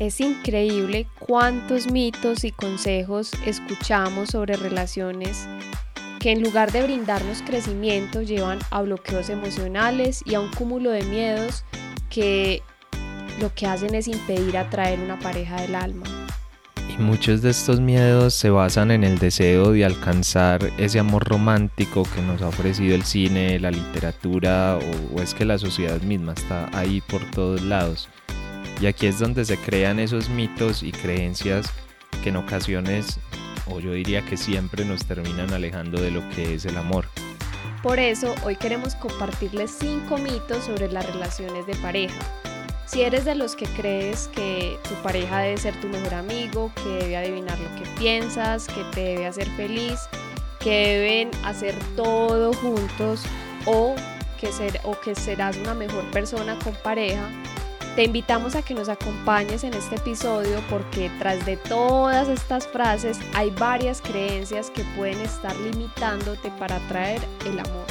Es increíble cuántos mitos y consejos escuchamos sobre relaciones que en lugar de brindarnos crecimiento llevan a bloqueos emocionales y a un cúmulo de miedos que lo que hacen es impedir atraer una pareja del alma. Y muchos de estos miedos se basan en el deseo de alcanzar ese amor romántico que nos ha ofrecido el cine, la literatura o, es que la sociedad misma está ahí por todos lados. Y aquí es donde se crean esos mitos y creencias que en ocasiones, o yo diría que siempre nos terminan alejando de lo que es el amor. Por eso hoy queremos compartirles cinco mitos sobre las relaciones de pareja si eres de los que crees que tu pareja debe ser tu mejor amigo, que debe adivinar lo que piensas, que te debe hacer feliz, que deben hacer todo juntos o que, ser, o que serás una mejor persona con pareja, te invitamos a que nos acompañes en este episodio porque tras de todas estas frases hay varias creencias que pueden estar limitándote para atraer el amor.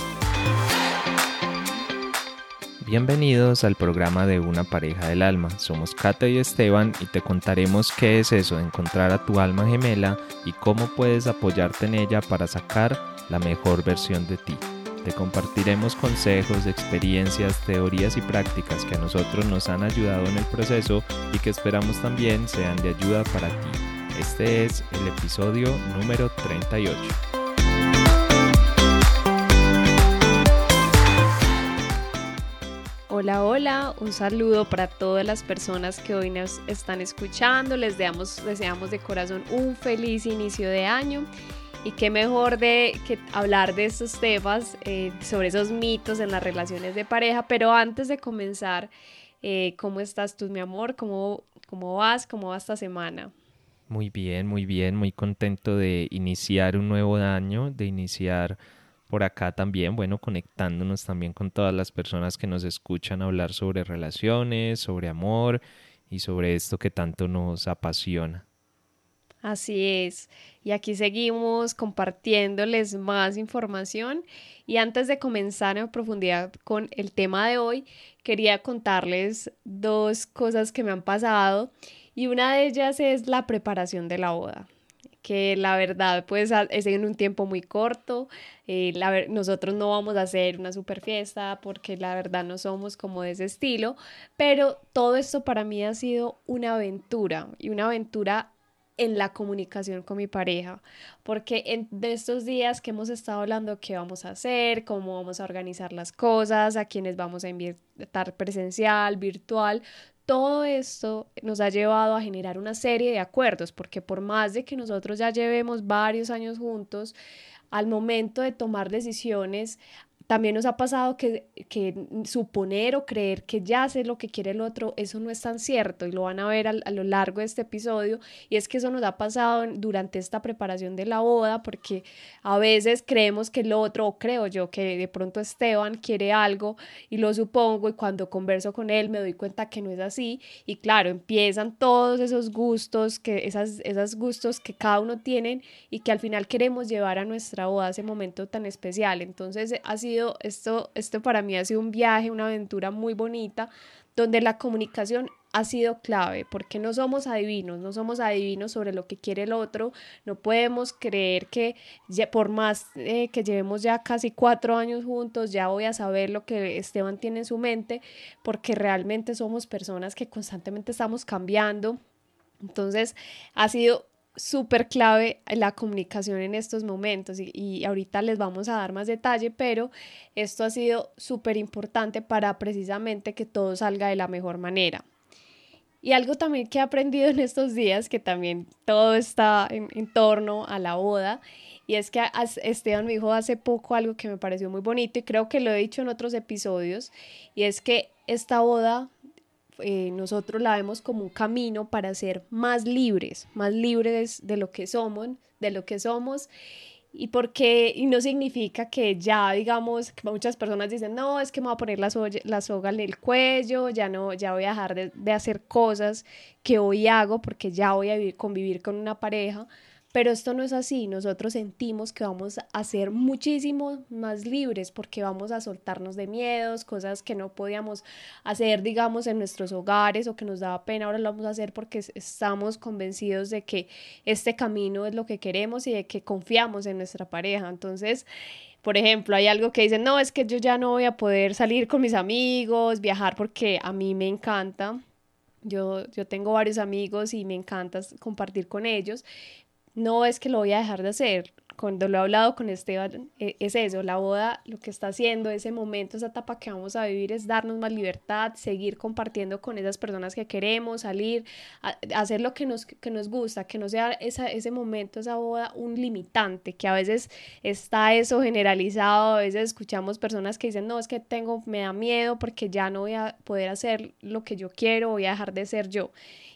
Bienvenidos al programa de Una pareja del alma. Somos Kate y Esteban y te contaremos qué es eso de encontrar a tu alma gemela y cómo puedes apoyarte en ella para sacar la mejor versión de ti. Te compartiremos consejos, experiencias, teorías y prácticas que a nosotros nos han ayudado en el proceso y que esperamos también sean de ayuda para ti. Este es el episodio número 38. Hola, hola, un saludo para todas las personas que hoy nos están escuchando. Les deseamos, deseamos de corazón un feliz inicio de año y qué mejor de que hablar de estos temas, eh, sobre esos mitos en las relaciones de pareja. Pero antes de comenzar, eh, ¿cómo estás tú, mi amor? ¿Cómo, ¿Cómo vas? ¿Cómo va esta semana? Muy bien, muy bien, muy contento de iniciar un nuevo año, de iniciar por acá también, bueno, conectándonos también con todas las personas que nos escuchan hablar sobre relaciones, sobre amor y sobre esto que tanto nos apasiona. Así es. Y aquí seguimos compartiéndoles más información. Y antes de comenzar en profundidad con el tema de hoy, quería contarles dos cosas que me han pasado. Y una de ellas es la preparación de la boda que la verdad pues es en un tiempo muy corto. Eh, nosotros no vamos a hacer una super fiesta porque la verdad no somos como de ese estilo, pero todo esto para mí ha sido una aventura y una aventura en la comunicación con mi pareja, porque en de estos días que hemos estado hablando qué vamos a hacer, cómo vamos a organizar las cosas, a quienes vamos a invitar presencial, virtual, todo esto nos ha llevado a generar una serie de acuerdos, porque por más de que nosotros ya llevemos varios años juntos, al momento de tomar decisiones también nos ha pasado que, suponer o creer que ya sé lo que quiere el otro, eso no es tan cierto y lo van a ver a, lo largo de este episodio y es que eso nos ha pasado durante esta preparación de la boda porque a veces creemos que el otro, o creo yo que de pronto Esteban quiere algo y lo supongo y cuando converso con él me doy cuenta que no es así y claro, empiezan todos esos gustos, que esas, esos gustos que cada uno tiene y que al final queremos llevar a nuestra boda, ese momento tan especial. Entonces así esto, esto para mí ha sido un viaje, una aventura muy bonita, donde la comunicación ha sido clave, porque no somos adivinos, no somos adivinos sobre lo que quiere el otro, no podemos creer que por más eh, que llevemos ya casi cuatro años juntos, ya voy a saber lo que Esteban tiene en su mente, porque realmente somos personas que constantemente estamos cambiando. Entonces, ha sido súper clave la comunicación en estos momentos y, ahorita les vamos a dar más detalle, pero esto ha sido súper importante para precisamente que todo salga de la mejor manera. Y algo también que he aprendido en estos días, que también todo está en, en torno a la boda, y es que Esteban me dijo hace poco algo que me pareció muy bonito y creo que lo he dicho en otros episodios, y es que esta boda eh, nosotros la vemos como un camino para ser más libres, más libres de lo que somos, de lo que somos. Y porque, y no significa que ya, digamos, que muchas personas dicen, no, es que me voy a poner la, la soga en el cuello, ya no, ya voy a dejar de, de, hacer cosas que hoy hago porque ya voy a vivir, convivir con una pareja. Pero esto no es así, nosotros sentimos que vamos a ser muchísimo más libres porque vamos a soltarnos de miedos, cosas que no podíamos hacer, digamos, en nuestros hogares o que nos daba pena, ahora lo vamos a hacer porque estamos convencidos de que este camino es lo que queremos y de que confiamos en nuestra pareja. Entonces, por ejemplo, hay algo que dicen, no, es que yo ya no voy a poder salir con mis amigos, viajar porque a mí me encanta. Yo, yo tengo varios amigos y me encanta compartir con ellos. No es que lo voy a dejar de hacer, cuando lo he hablado con Esteban, e, es eso, la boda lo que está haciendo, ese momento, esa etapa que vamos a vivir es darnos más libertad, seguir compartiendo con esas personas que queremos, salir, hacer lo que nos, que nos gusta, que no sea esa, ese momento, esa boda, un limitante, que a veces está eso generalizado, a veces escuchamos personas que dicen, no, es que tengo, me da miedo porque ya no voy a poder hacer lo que yo quiero, voy a dejar de ser yo.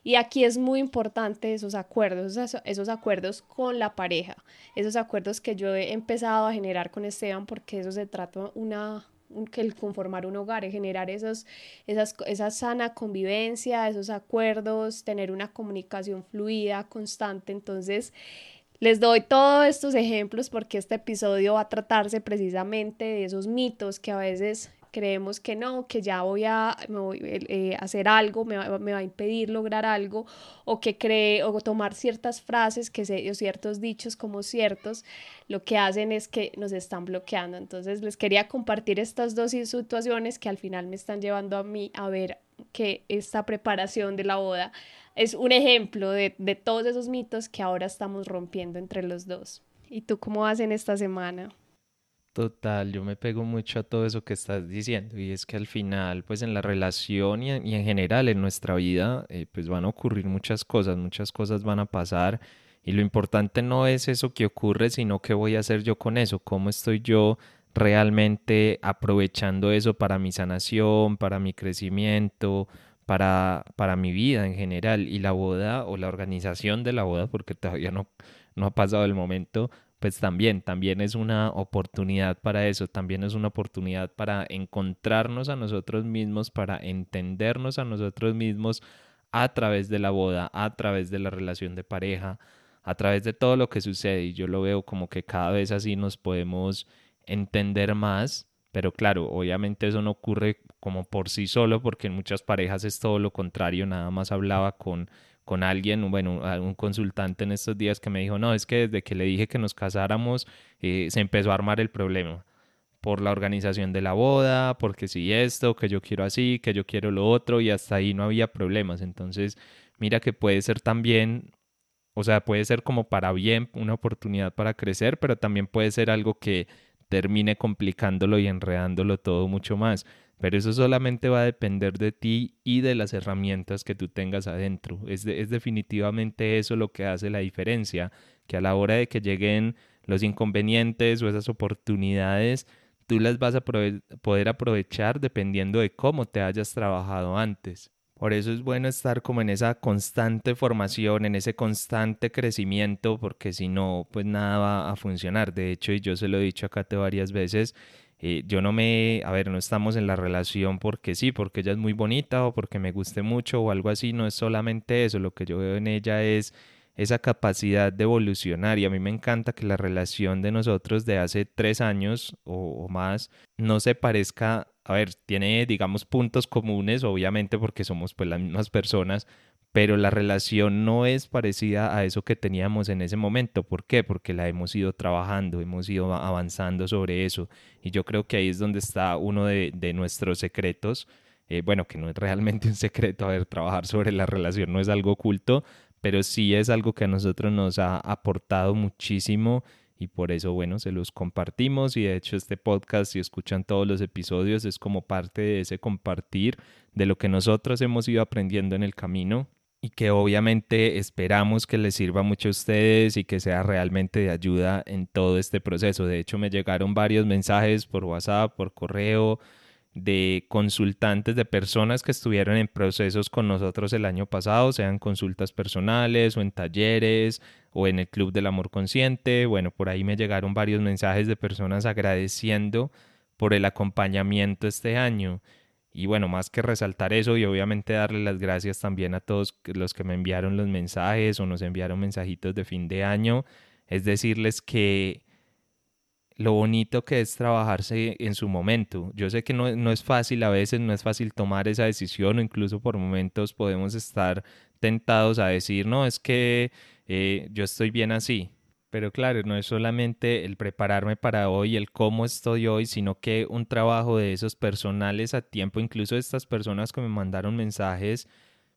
Y aquí es muy importante esos acuerdos, esos, acuerdos con la pareja, esos acuerdos que yo he empezado a generar con Esteban, porque eso se trata una, que el conformar un hogar, es generar esos, esas, esa sana convivencia, esos acuerdos, tener una comunicación fluida, constante. Entonces, les doy todos estos ejemplos porque este episodio va a tratarse precisamente de esos mitos que a veces creemos que no, que ya voy a eh, hacer algo, me va, me va, a impedir lograr algo, o que cree, o tomar ciertas frases que se, o ciertos dichos como ciertos, lo que hacen es que nos están bloqueando. Entonces les quería compartir estas dos situaciones que al final me están llevando a mí a ver que esta preparación de la boda es un ejemplo de, de todos esos mitos que ahora estamos rompiendo entre los dos. ¿Y tú cómo vas en esta semana? Total, yo me pego mucho a todo eso que estás diciendo y es que al final, pues en la relación y en, general en nuestra vida, eh, pues van a ocurrir muchas cosas, muchas cosas van a pasar y lo importante no es eso que ocurre, sino qué voy a hacer yo con eso, cómo estoy yo realmente aprovechando eso para mi sanación, para mi crecimiento, para, para mi vida en general y la boda o la organización de la boda, porque todavía no, no ha pasado el momento, pues también, también es una oportunidad para eso, también es una oportunidad para encontrarnos a nosotros mismos, para entendernos a nosotros mismos a través de la boda, a través de la relación de pareja, a través de todo lo que sucede. Y yo lo veo como que cada vez así nos podemos entender más, pero claro, obviamente eso no ocurre como por sí solo, porque en muchas parejas es todo lo contrario, nada más hablaba con con alguien, bueno, un consultante en estos días que me dijo, no, es que desde que le dije que nos casáramos, eh, se empezó a armar el problema por la organización de la boda, porque si esto, que yo quiero así, que yo quiero lo otro, y hasta ahí no había problemas. Entonces, mira que puede ser también, o sea, puede ser como para bien, una oportunidad para crecer, pero también puede ser algo que termine complicándolo y enredándolo todo mucho más. Pero eso solamente va a depender de ti y de las herramientas que tú tengas adentro. Es, es definitivamente eso lo que hace la diferencia, que a la hora de que lleguen los inconvenientes o esas oportunidades, tú las vas a poder aprovechar dependiendo de cómo te hayas trabajado antes. Por eso es bueno estar como en esa constante formación, en ese constante crecimiento, porque si no, pues nada va a funcionar. De hecho, y yo se lo he dicho acá te varias veces, eh, yo no me, a ver, no estamos en la relación porque sí, porque ella es muy bonita o porque me guste mucho o algo así, no es solamente eso, lo que yo veo en ella es esa capacidad de evolucionar y a mí me encanta que la relación de nosotros de hace tres años o, o más no se parezca, a ver, tiene digamos puntos comunes, obviamente porque somos pues las mismas personas, pero la relación no es parecida a eso que teníamos en ese momento. ¿Por qué? Porque la hemos ido trabajando, hemos ido avanzando sobre eso. Y yo creo que ahí es donde está uno de, nuestros secretos. Eh, bueno, que no es realmente un secreto, a ver, trabajar sobre la relación no es algo oculto, pero sí es algo que a nosotros nos ha aportado muchísimo y por eso, bueno, se los compartimos y de hecho este podcast, si escuchan todos los episodios, es como parte de ese compartir de lo que nosotros hemos ido aprendiendo en el camino y que obviamente esperamos que les sirva mucho a ustedes y que sea realmente de ayuda en todo este proceso. De hecho, me llegaron varios mensajes por WhatsApp, por correo, de consultantes, de personas que estuvieron en procesos con nosotros el año pasado, sean consultas personales o en talleres o en el Club del Amor Consciente. Bueno, por ahí me llegaron varios mensajes de personas agradeciendo por el acompañamiento este año y bueno, más que resaltar eso y obviamente darle las gracias también a todos los que me enviaron los mensajes o nos enviaron mensajitos de fin de año, es decirles que lo bonito que es trabajarse en su momento. Yo sé que no, no, es fácil a veces, no es fácil tomar esa decisión o incluso por momentos podemos estar tentados a decir, no, es que eh, yo estoy bien así. Pero claro, no es solamente el prepararme para hoy, el cómo estoy hoy, sino que un trabajo de esos personales a tiempo, incluso estas personas que me mandaron mensajes,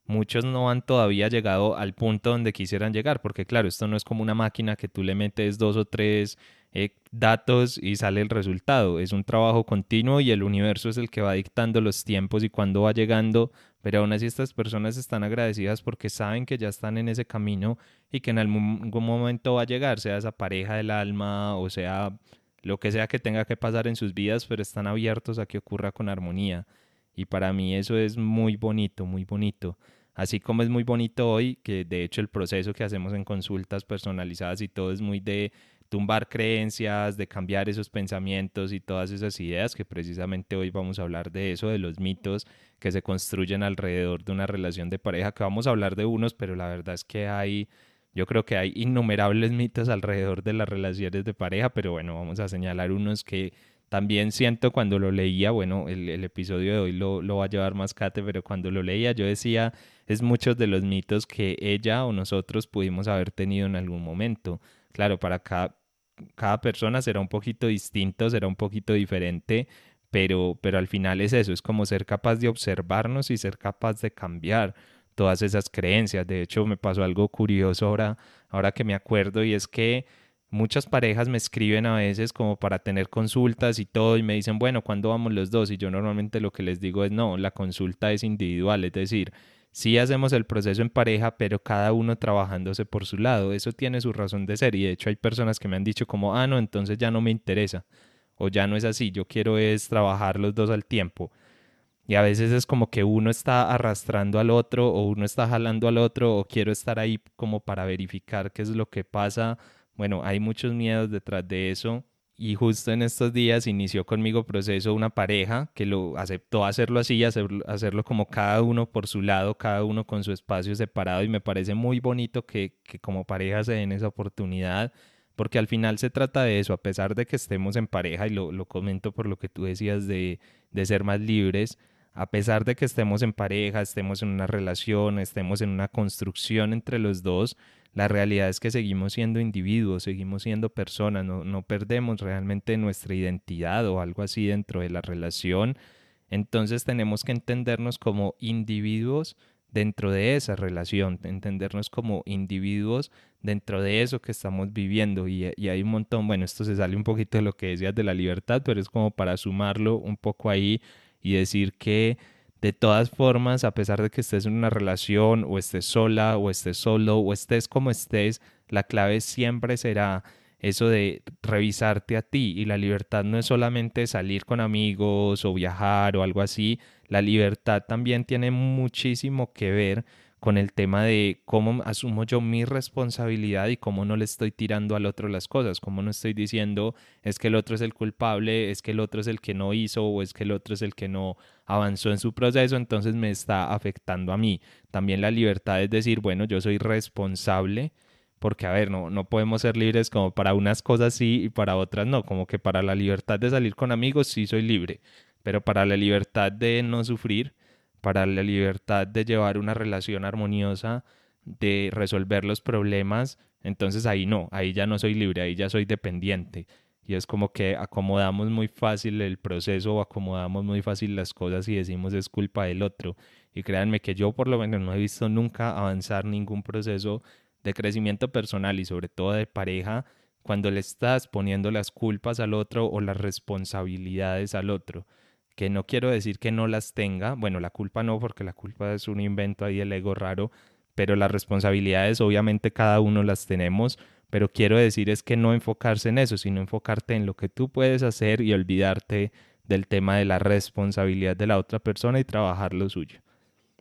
muchos no han todavía llegado al punto donde quisieran llegar, porque claro, esto no es como una máquina que tú le metes dos o tres eh, datos y sale el resultado. Es un trabajo continuo y el universo es el que va dictando los tiempos y cuándo va llegando, pero aún así estas personas están agradecidas porque saben que ya están en ese camino y que en algún momento va a llegar, sea esa pareja del alma o sea lo que sea que tenga que pasar en sus vidas, pero están abiertos a que ocurra con armonía. Y para mí eso es muy bonito, muy bonito. Así como es muy bonito hoy, que de hecho el proceso que hacemos en consultas personalizadas y todo es muy de tumbar creencias, de cambiar esos pensamientos y todas esas ideas, que precisamente hoy vamos a hablar de eso, de los mitos que se construyen alrededor de una relación de pareja, que vamos a hablar de unos, pero la verdad es que hay, yo creo que hay innumerables mitos alrededor de las relaciones de pareja, pero bueno, vamos a señalar unos que también siento cuando lo leía, bueno, el, episodio de hoy lo, lo va a llevar más Cate, pero cuando lo leía yo decía, es muchos de los mitos que ella o nosotros pudimos haber tenido en algún momento. Claro, para cada, cada persona será un poquito distinto, será un poquito diferente, pero, pero al final es eso, es como ser capaz de observarnos y ser capaz de cambiar todas esas creencias. De hecho, me pasó algo curioso ahora, ahora que me acuerdo y es que muchas parejas me escriben a veces como para tener consultas y todo y me dicen, bueno, ¿cuándo vamos los dos? Y yo normalmente lo que les digo es, no, la consulta es individual, es decir, sí hacemos el proceso en pareja, pero cada uno trabajándose por su lado. Eso tiene su razón de ser y de hecho hay personas que me han dicho como, ah, no, entonces ya no me interesa o ya no es así, yo quiero es trabajar los dos al tiempo. Y a veces es como que uno está arrastrando al otro o uno está jalando al otro o quiero estar ahí como para verificar qué es lo que pasa. Bueno, hay muchos miedos detrás de eso y justo en estos días inició conmigo proceso una pareja que lo aceptó hacerlo así, hacerlo, hacerlo como cada uno por su lado, cada uno con su espacio separado y me parece muy bonito que, que como pareja se den esa oportunidad porque al final se trata de eso, a pesar de que estemos en pareja y lo, lo comento por lo que tú decías de, de ser más libres, a pesar de que estemos en pareja, estemos en una relación, estemos en una construcción entre los dos, la realidad es que seguimos siendo individuos, seguimos siendo personas, no, no perdemos realmente nuestra identidad o algo así dentro de la relación. Entonces tenemos que entendernos como individuos dentro de esa relación, entendernos como individuos dentro de eso que estamos viviendo. Y, y, hay un montón, bueno, esto se sale un poquito de lo que decías de la libertad, pero es como para sumarlo un poco ahí y decir que de todas formas, a pesar de que estés en una relación o estés sola o estés solo o estés como estés, la clave siempre será eso de revisarte a ti y la libertad no es solamente salir con amigos o viajar o algo así, la libertad también tiene muchísimo que ver con el tema de cómo asumo yo mi responsabilidad y cómo no le estoy tirando al otro las cosas, cómo no estoy diciendo es que el otro es el culpable, es que el otro es el que no hizo o es que el otro es el que no avanzó en su proceso, entonces me está afectando a mí. También la libertad es decir, bueno, yo soy responsable porque a ver, no, no podemos ser libres como para unas cosas sí y para otras no, como que para la libertad de salir con amigos sí soy libre, pero para la libertad de no sufrir, para la libertad de llevar una relación armoniosa, de resolver los problemas, entonces ahí no, ahí ya no soy libre, ahí ya soy dependiente. Y es como que acomodamos muy fácil el proceso o acomodamos muy fácil las cosas y decimos es culpa del otro. Y créanme que yo por lo menos no he visto nunca avanzar ningún proceso de crecimiento personal y sobre todo de pareja cuando le estás poniendo las culpas al otro o las responsabilidades al otro que no quiero decir que no las tenga, bueno, la culpa no, porque la culpa es un invento ahí del ego raro, pero las responsabilidades obviamente cada uno las tenemos, pero quiero decir es que no enfocarse en eso, sino enfocarte en lo que tú puedes hacer y olvidarte del tema de la responsabilidad de la otra persona y trabajar lo suyo.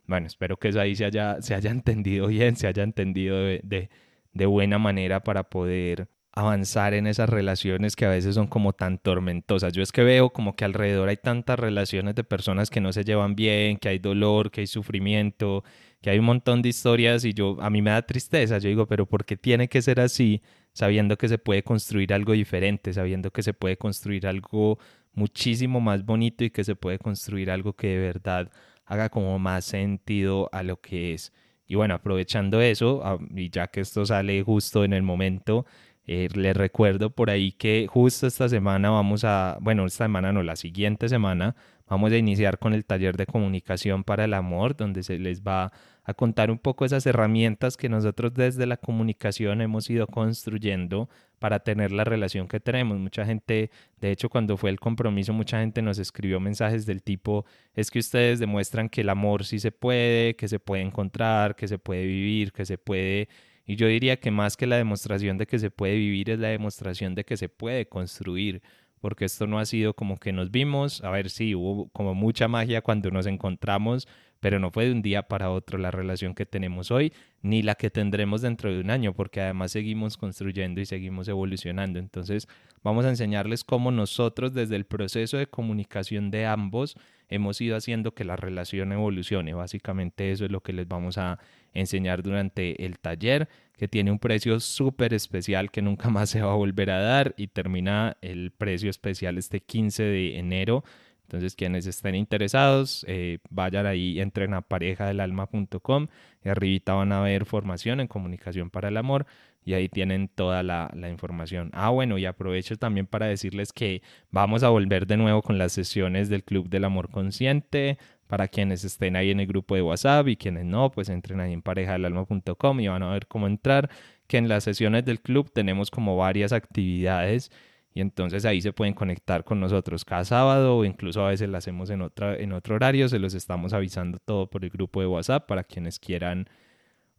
Bueno, espero que eso ahí se haya, se haya entendido bien, se haya entendido de, de buena manera para poder avanzar en esas relaciones que a veces son como tan tormentosas. Yo es que veo como que alrededor hay tantas relaciones de personas que no se llevan bien, que hay dolor, que hay sufrimiento, que hay un montón de historias y yo a mí me da tristeza. Yo digo, pero ¿por qué tiene que ser así? Sabiendo que se puede construir algo diferente, sabiendo que se puede construir algo muchísimo más bonito y que se puede construir algo que de verdad haga como más sentido a lo que es. Y bueno, aprovechando eso, ah, y ya que esto sale justo en el momento, eh, les recuerdo por ahí que justo esta semana vamos a, bueno, esta semana no, la siguiente semana vamos a iniciar con el taller de comunicación para el amor, donde se les va a contar un poco esas herramientas que nosotros desde la comunicación hemos ido construyendo para tener la relación que tenemos. Mucha gente, de hecho, cuando fue el compromiso, mucha gente nos escribió mensajes del tipo, es que ustedes demuestran que el amor sí se puede, que se puede encontrar, que se puede vivir, que se puede y yo diría que más que la demostración de que se puede vivir es la demostración de que se puede construir, porque esto no ha sido como que nos vimos, a ver si hubo como mucha magia cuando nos encontramos, pero no fue de un día para otro la relación que tenemos hoy, ni la que tendremos dentro de un año, porque además seguimos construyendo y seguimos evolucionando. Entonces vamos a enseñarles cómo nosotros desde el proceso de comunicación de ambos hemos ido haciendo que la relación evolucione. Básicamente eso es lo que les vamos a enseñar durante el taller, que tiene un precio súper especial que nunca más se va a volver a dar y termina el precio especial este 15 de enero. Entonces, quienes estén interesados, eh, vayan ahí, entren a parejadelalma.com y arribita van a ver formación en comunicación para el amor y ahí tienen toda la, información. Ah, bueno, y aprovecho también para decirles que vamos a volver de nuevo con las sesiones del Club del Amor Consciente para quienes estén ahí en el grupo de WhatsApp y quienes no, pues entren ahí en parejadelalma.com y van a ver cómo entrar, que en las sesiones del club tenemos como varias actividades y entonces ahí se pueden conectar con nosotros cada sábado o incluso a veces las hacemos en, otra, en otro horario, se los estamos avisando todo por el grupo de WhatsApp para quienes quieran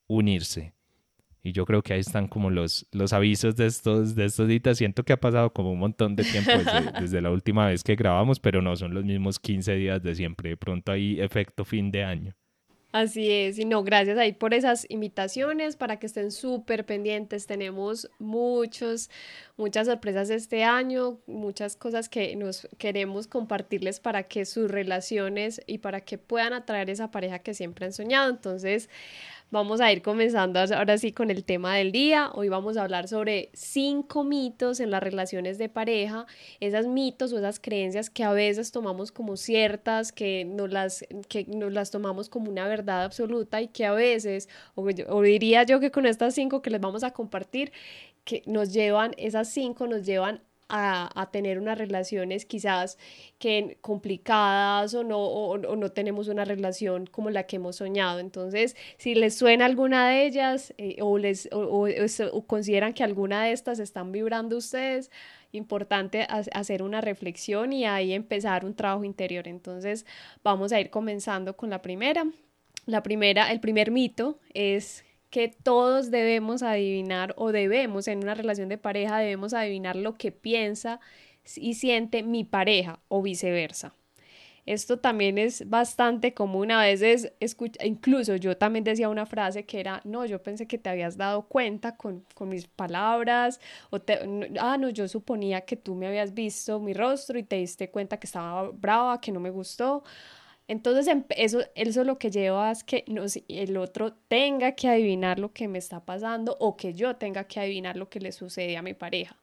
unirse. Y yo creo que ahí están como los, los avisos de estos, de estos días. Siento que ha pasado como un montón de tiempo desde, desde, la última vez que grabamos, pero no son los mismos 15 días de siempre. De pronto hay efecto fin de año. Así es, y no, gracias ahí por esas invitaciones para que estén súper pendientes. Tenemos muchos, muchas sorpresas este año, muchas cosas que nos queremos compartirles para que sus relaciones y para que puedan atraer esa pareja que siempre han soñado. Entonces, Vamos a ir comenzando ahora sí con el tema del día. Hoy vamos a hablar sobre cinco mitos en las relaciones de pareja, esas mitos o esas creencias que a veces tomamos como ciertas, que nos las, que nos las tomamos como una verdad absoluta y que a veces, o, o diría yo que con estas cinco que les vamos a compartir, que nos llevan, esas cinco nos llevan a, tener unas relaciones quizás que complicadas o no, o, no tenemos una relación como la que hemos soñado. Entonces, si les suena alguna de ellas eh, o, les, o, consideran que alguna de estas están vibrando ustedes, importante hacer una reflexión y ahí empezar un trabajo interior. Entonces, vamos a ir comenzando con la primera. La primera, el primer mito es que todos debemos adivinar o debemos en una relación de pareja debemos adivinar lo que piensa y siente mi pareja o viceversa. Esto también es bastante común. A veces, escucha, incluso yo también decía una frase que era, no, yo pensé que te habías dado cuenta con, con mis palabras, o ah, no, yo suponía que tú me habías visto mi rostro y te diste cuenta que estaba brava, que no me gustó. Entonces, em, eso, eso lo que lleva es que el otro tenga que adivinar lo que me está pasando o que yo tenga que adivinar lo que le sucede a mi pareja.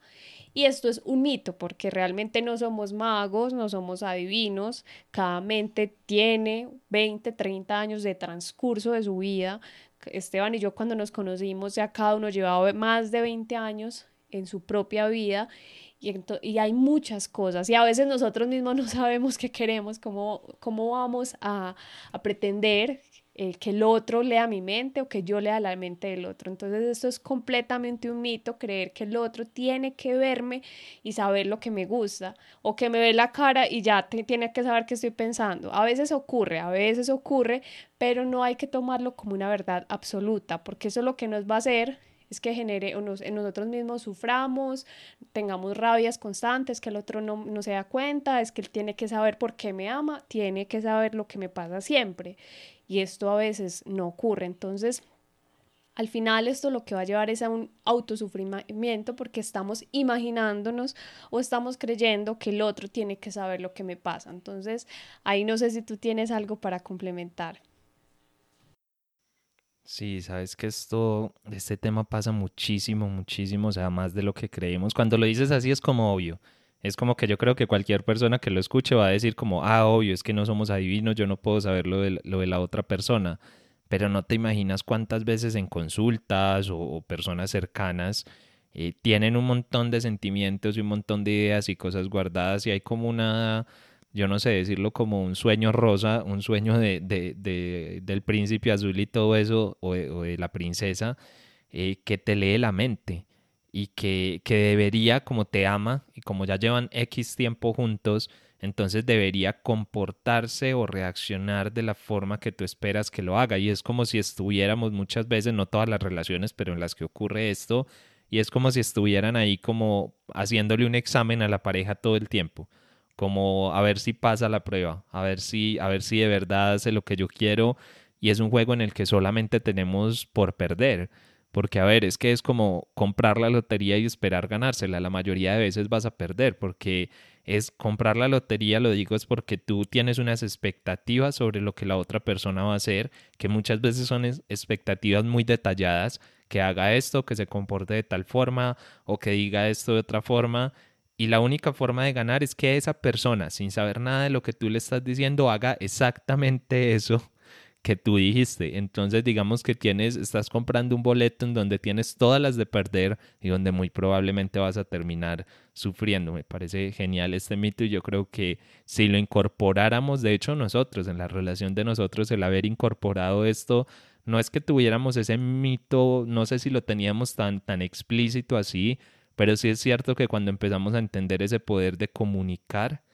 Y esto es un mito porque realmente no somos magos, no somos adivinos, cada mente tiene 20, 30 años de transcurso de su vida. Esteban y yo cuando nos conocimos ya cada uno llevaba más de 20 años en su propia vida y, hay muchas cosas y a veces nosotros mismos no sabemos qué queremos, cómo, cómo vamos a, a pretender eh, que el otro lea mi mente o que yo lea la mente del otro. Entonces esto es completamente un mito, creer que el otro tiene que verme y saber lo que me gusta o que me ve la cara y ya tiene que saber qué estoy pensando. A veces ocurre, a veces ocurre, pero no hay que tomarlo como una verdad absoluta porque eso lo que nos va a hacer es que genere o nos, en nosotros mismos suframos, tengamos rabias constantes, que el otro no, no se da cuenta, es que él tiene que saber por qué me ama, tiene que saber lo que me pasa siempre. Y esto a veces no ocurre. Entonces, al final esto lo que va a llevar es a un autosufrimiento porque estamos imaginándonos o estamos creyendo que el otro tiene que saber lo que me pasa. Entonces, ahí no sé si tú tienes algo para complementar. Sí, sabes que esto, este tema pasa muchísimo, muchísimo, o sea, más de lo que creemos. Cuando lo dices así es como obvio. Es como que yo creo que cualquier persona que lo escuche va a decir como, ah, obvio, es que no somos adivinos, yo no puedo saber lo de, lo de la otra persona. Pero no te imaginas cuántas veces en consultas o, personas cercanas eh, tienen un montón de sentimientos y un montón de ideas y cosas guardadas y hay como una, yo no sé decirlo como un sueño rosa, un sueño de, de, del príncipe azul y todo eso, o de, la princesa, eh, que te lee la mente y que, que debería, como te ama y como ya llevan X tiempo juntos, entonces debería comportarse o reaccionar de la forma que tú esperas que lo haga. Y es como si estuviéramos muchas veces, no todas las relaciones, pero en las que ocurre esto, y es como si estuvieran ahí como haciéndole un examen a la pareja todo el tiempo, como a ver si pasa la prueba, a ver si, a ver si de verdad hace lo que yo quiero, y es un juego en el que solamente tenemos por perder. Porque, a ver, es que es como comprar la lotería y esperar ganársela. La mayoría de veces vas a perder porque es comprar la lotería, lo digo, es porque tú tienes unas expectativas sobre lo que la otra persona va a hacer, que muchas veces son expectativas muy detalladas, que haga esto, que se comporte de tal forma o que diga esto de otra forma. Y la única forma de ganar es que esa persona, sin saber nada de lo que tú le estás diciendo, haga exactamente eso que tú dijiste. Entonces, digamos que tienes, estás comprando un boleto en donde tienes todas las de perder y donde muy probablemente vas a terminar sufriendo. Me parece genial este mito y yo creo que si lo incorporáramos, de hecho nosotros, en la relación de nosotros, el haber incorporado esto, no es que tuviéramos ese mito, no sé si lo teníamos tan, tan explícito así, pero sí es cierto que cuando empezamos a entender ese poder de comunicar,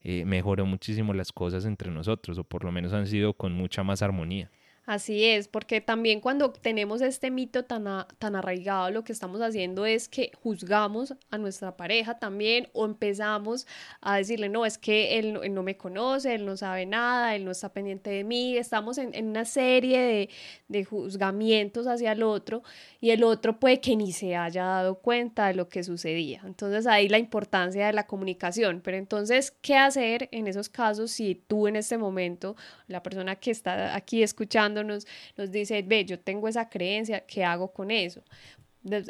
eh, mejoró muchísimo las cosas entre nosotros, o por lo menos han sido con mucha más armonía. Así es, porque también cuando tenemos este mito tan, tan arraigado, lo que estamos haciendo es que juzgamos a nuestra pareja también o empezamos a decirle, no, es que él, no me conoce, él no sabe nada, él no está pendiente de mí, estamos en, en una serie de, de, juzgamientos hacia el otro y el otro puede que ni se haya dado cuenta de lo que sucedía. Entonces ahí la importancia de la comunicación, pero entonces, ¿qué hacer en esos casos si tú en este momento, la persona que está aquí escuchando, nos, dice, ve, yo tengo esa creencia, ¿qué hago con eso?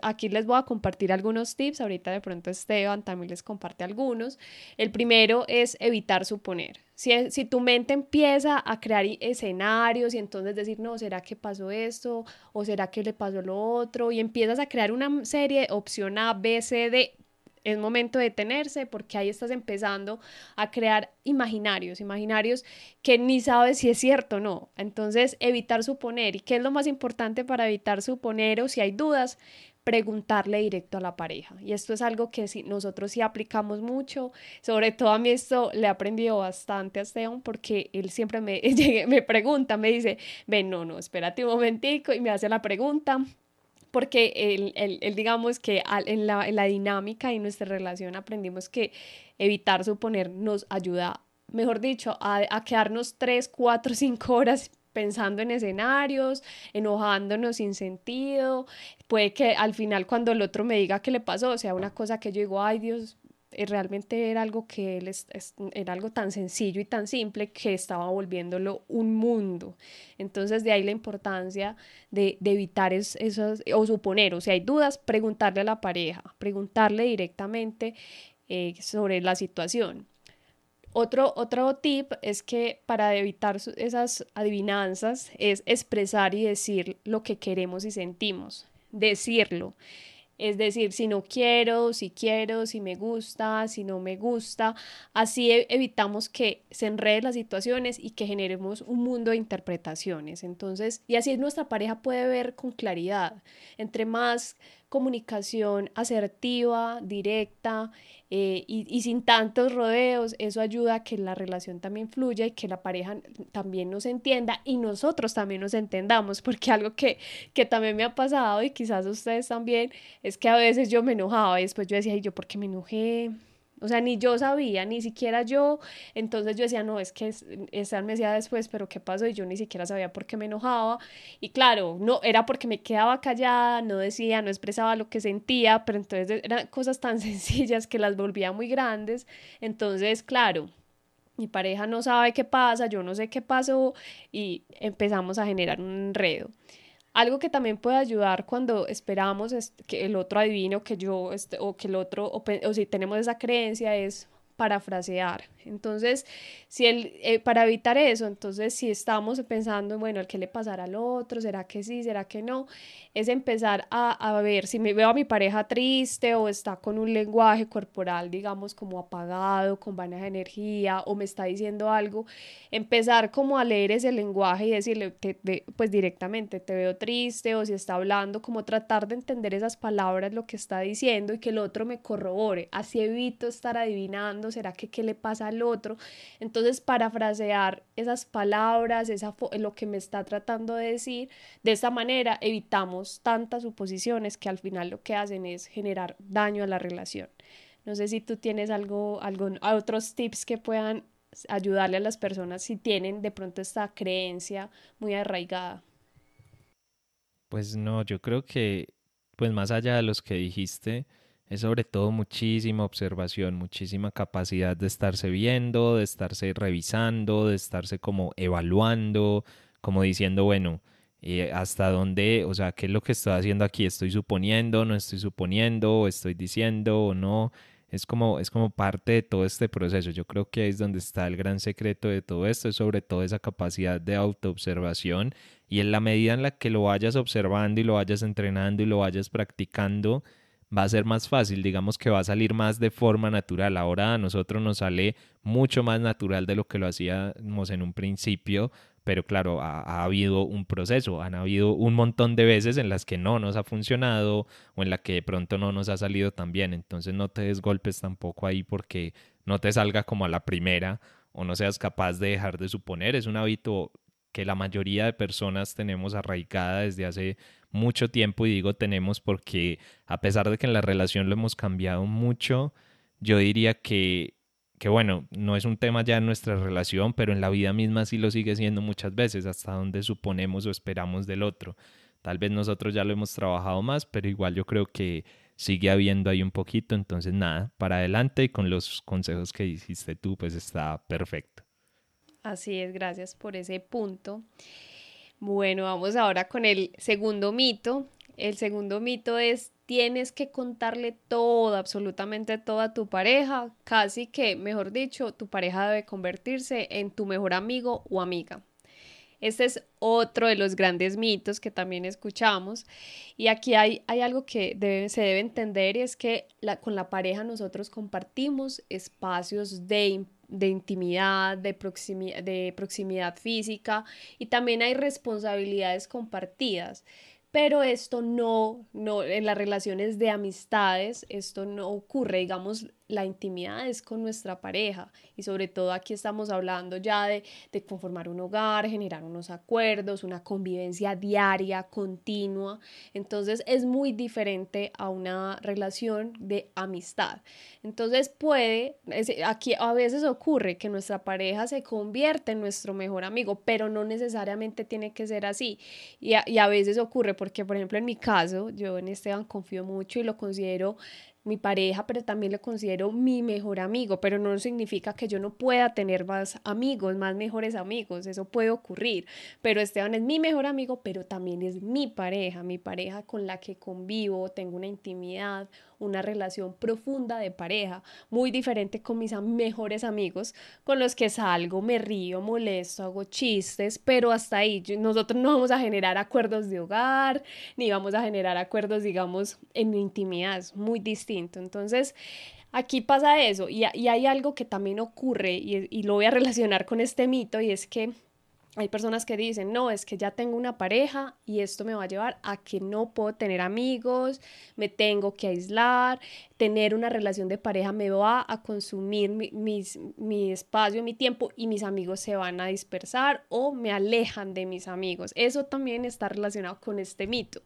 Aquí les voy a compartir algunos tips, ahorita de pronto Esteban también les comparte algunos. El primero es evitar suponer. Si, si tu mente empieza a crear escenarios y entonces decir, no, ¿será que pasó esto? ¿O será que le pasó lo otro? Y empiezas a crear una serie de opción A, B, C, D, es momento de detenerse porque ahí estás empezando a crear imaginarios, imaginarios que ni sabes si es cierto o no. Entonces, evitar suponer. ¿Y qué es lo más importante para evitar suponer o si hay dudas? preguntarle directo a la pareja. Y esto es algo que si, nosotros sí aplicamos mucho. Sobre todo a mí esto le he aprendido bastante a Esteban porque él siempre me, me pregunta, me dice, ven, no, no, espérate un momentico y me hace la pregunta porque él, digamos que en la, en la, dinámica y nuestra relación aprendimos que evitar suponer nos ayuda, mejor dicho, a, a quedarnos tres, cuatro, cinco horas pensando en escenarios, enojándonos sin sentido. Puede que al final cuando el otro me diga qué le pasó, sea una cosa que yo digo, ay Dios, realmente era algo que él es, era algo tan sencillo y tan simple que estaba volviéndolo un mundo. Entonces de ahí la importancia de, de evitar esos, o suponer, o si hay dudas, preguntarle a la pareja, preguntarle directamente eh, sobre la situación. Otro, otro tip es que para evitar esas adivinanzas es expresar y decir lo que queremos y sentimos, decirlo. Es decir, si no quiero, si quiero, si me gusta, si no me gusta. Así e, evitamos que se enreden las situaciones y que generemos un mundo de interpretaciones. Entonces, y así nuestra pareja puede ver con claridad. Entre más comunicación asertiva, directa eh, y, sin tantos rodeos, eso ayuda a que la relación también fluya y que la pareja también nos entienda y nosotros también nos entendamos, porque algo que, que también me ha pasado y quizás ustedes también, es que a veces yo me enojaba y después yo decía, ¿y yo por qué me enojé? O sea, ni yo sabía, ni siquiera yo. Entonces yo decía, no, es que esa me decía después, pero ¿qué pasó? Y yo ni siquiera sabía por qué me enojaba. Y claro, no, era porque me quedaba callada, no decía, no expresaba lo que sentía, pero entonces eran cosas tan sencillas que las volvía muy grandes. Entonces, claro, mi pareja no sabe qué pasa, yo no sé qué pasó y empezamos a generar un enredo. Algo que también puede ayudar cuando esperamos que el otro adivine o que yo este, o que el otro o, o si tenemos esa creencia es parafrasear. Entonces, si el, eh, para evitar eso, entonces si estamos pensando, bueno, que le pasará al otro, será que sí, será que no, es empezar a, a, ver si me veo a mi pareja triste o está con un lenguaje corporal, digamos, como apagado, con baja energía o me está diciendo algo, empezar como a leer ese lenguaje y decirle, pues directamente, te veo triste o si está hablando, como tratar de entender esas palabras, lo que está diciendo y que el otro me corrobore. Así evito estar adivinando, será que qué le pasa otro. Entonces, parafrasear esas palabras, esa lo que me está tratando de decir, de esta manera evitamos tantas suposiciones que al final lo que hacen es generar daño a la relación. No sé si tú tienes algo, algo otros tips que puedan ayudarle a las personas si tienen de pronto esta creencia muy arraigada. Pues no, yo creo que, pues más allá de los que dijiste, es sobre todo muchísima observación, muchísima capacidad de estarse viendo, de estarse revisando, de estarse como evaluando, como diciendo, bueno, eh, hasta dónde, o sea, qué es lo que estoy haciendo aquí, estoy suponiendo, no estoy suponiendo, estoy diciendo o no. Es como, es como parte de todo este proceso. Yo creo que es donde está el gran secreto de todo esto, es sobre todo esa capacidad de autoobservación. Y en la medida en la que lo vayas observando y lo vayas entrenando y lo vayas practicando, va a ser más fácil, digamos que va a salir más de forma natural. Ahora a nosotros nos sale mucho más natural de lo que lo hacíamos en un principio, pero claro, ha, habido un proceso, han habido un montón de veces en las que no nos ha funcionado o en la que de pronto no nos ha salido tan bien, entonces no te des golpes tampoco ahí porque no te salga como a la primera o no seas capaz de dejar de suponer, es un hábito que la mayoría de personas tenemos arraigada desde hace mucho tiempo y digo tenemos porque a pesar de que en la relación lo hemos cambiado mucho, yo diría que, que bueno, no es un tema ya en nuestra relación, pero en la vida misma sí lo sigue siendo muchas veces, hasta donde suponemos o esperamos del otro. Tal vez nosotros ya lo hemos trabajado más, pero igual yo creo que sigue habiendo ahí un poquito, entonces nada, para adelante y con los consejos que hiciste tú, pues está perfecto. Así es, gracias por ese punto. Bueno, vamos ahora con el segundo mito. El segundo mito es tienes que contarle todo, absolutamente todo a tu pareja, casi que, mejor dicho, tu pareja debe convertirse en tu mejor amigo o amiga. Este es otro de los grandes mitos que también escuchamos. Y aquí hay, hay algo que se debe entender y es que con la pareja nosotros compartimos espacios de de intimidad, de, proximidad, de proximidad física y también hay responsabilidades compartidas. Pero esto no, no, en las relaciones de amistades, esto no ocurre, digamos, la intimidad es con nuestra pareja y sobre todo aquí estamos hablando ya de, de, conformar un hogar, generar unos acuerdos, una convivencia diaria, continua. Entonces es muy diferente a una relación de amistad. Entonces puede, aquí a veces ocurre que nuestra pareja se convierte en nuestro mejor amigo, pero no necesariamente tiene que ser así. Y a, y a veces ocurre porque, por ejemplo, en mi caso, yo en Esteban confío mucho y lo considero mi pareja, pero también lo considero mi mejor amigo, pero no significa que yo no pueda tener más amigos, más mejores amigos, eso puede ocurrir, pero Esteban es mi mejor amigo, pero también es mi pareja, mi pareja con la que convivo, tengo una intimidad, una relación profunda de pareja, muy diferente con mis mejores amigos, con los que salgo, me río, molesto, hago chistes, pero hasta ahí nosotros no vamos a generar acuerdos de hogar, ni vamos a generar acuerdos, digamos, en intimidad, es muy distinto. Entonces, aquí pasa eso, y, hay algo que también ocurre, y lo voy a relacionar con este mito, y es que hay personas que dicen, no, es que ya tengo una pareja y esto me va a llevar a que no puedo tener amigos, me tengo que aislar, tener una relación de pareja me va a consumir mi, mi espacio, mi tiempo y mis amigos se van a dispersar o me alejan de mis amigos. Eso también está relacionado con este mito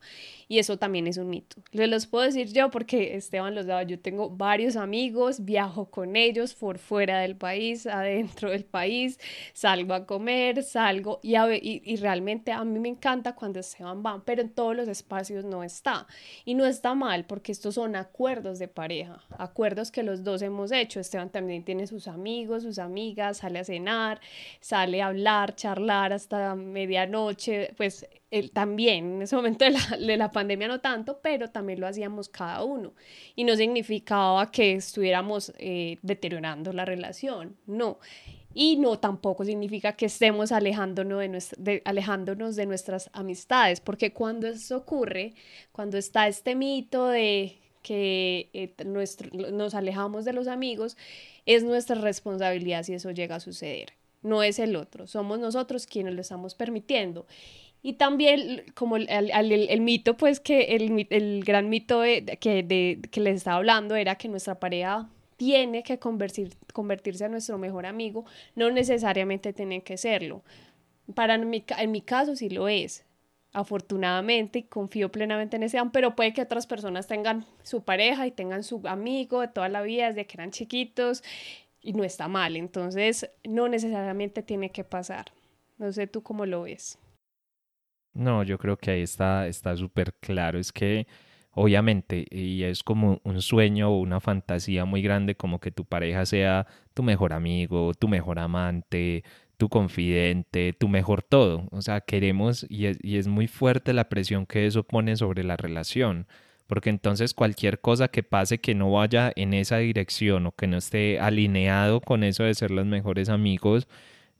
y eso también es un mito. Les los puedo decir yo porque Esteban los daba, yo tengo varios amigos, viajo con ellos por fuera del país, adentro del país, salgo a comer, salgo y, y, y realmente a mí me encanta cuando Esteban va, pero en todos los espacios no está. Y no está mal porque estos son acuerdos de pareja, acuerdos que los dos hemos hecho. Esteban también tiene sus amigos, sus amigas, sale a cenar, sale a hablar, charlar hasta medianoche, pues él también, en ese momento de la, de la, pandemia no tanto, pero también lo hacíamos cada uno. Y no significaba que estuviéramos eh, deteriorando la relación, no. Y no tampoco significa que estemos alejándonos de, alejándonos de nuestras amistades, porque cuando eso ocurre, cuando está este mito de que eh, nos alejamos de los amigos, es nuestra responsabilidad si eso llega a suceder. No es el otro, somos nosotros quienes lo estamos permitiendo. Y también como el, el, mito, pues que el, gran mito que, de, que les estaba hablando era que nuestra pareja tiene que convertir, convertirse en nuestro mejor amigo, no necesariamente tiene que serlo. Para en mi caso sí lo es, afortunadamente, y confío plenamente en ese, pero puede que otras personas tengan su pareja y tengan su amigo de toda la vida, desde que eran chiquitos, y no está mal, entonces no necesariamente tiene que pasar. No sé tú cómo lo ves. No, yo creo que ahí está súper claro, es que obviamente, y es como un sueño o una fantasía muy grande como que tu pareja sea tu mejor amigo, tu mejor amante, tu confidente, tu mejor todo. O sea, queremos y es, y es muy fuerte la presión que eso pone sobre la relación, porque entonces cualquier cosa que pase que no vaya en esa dirección o que no esté alineado con eso de ser los mejores amigos,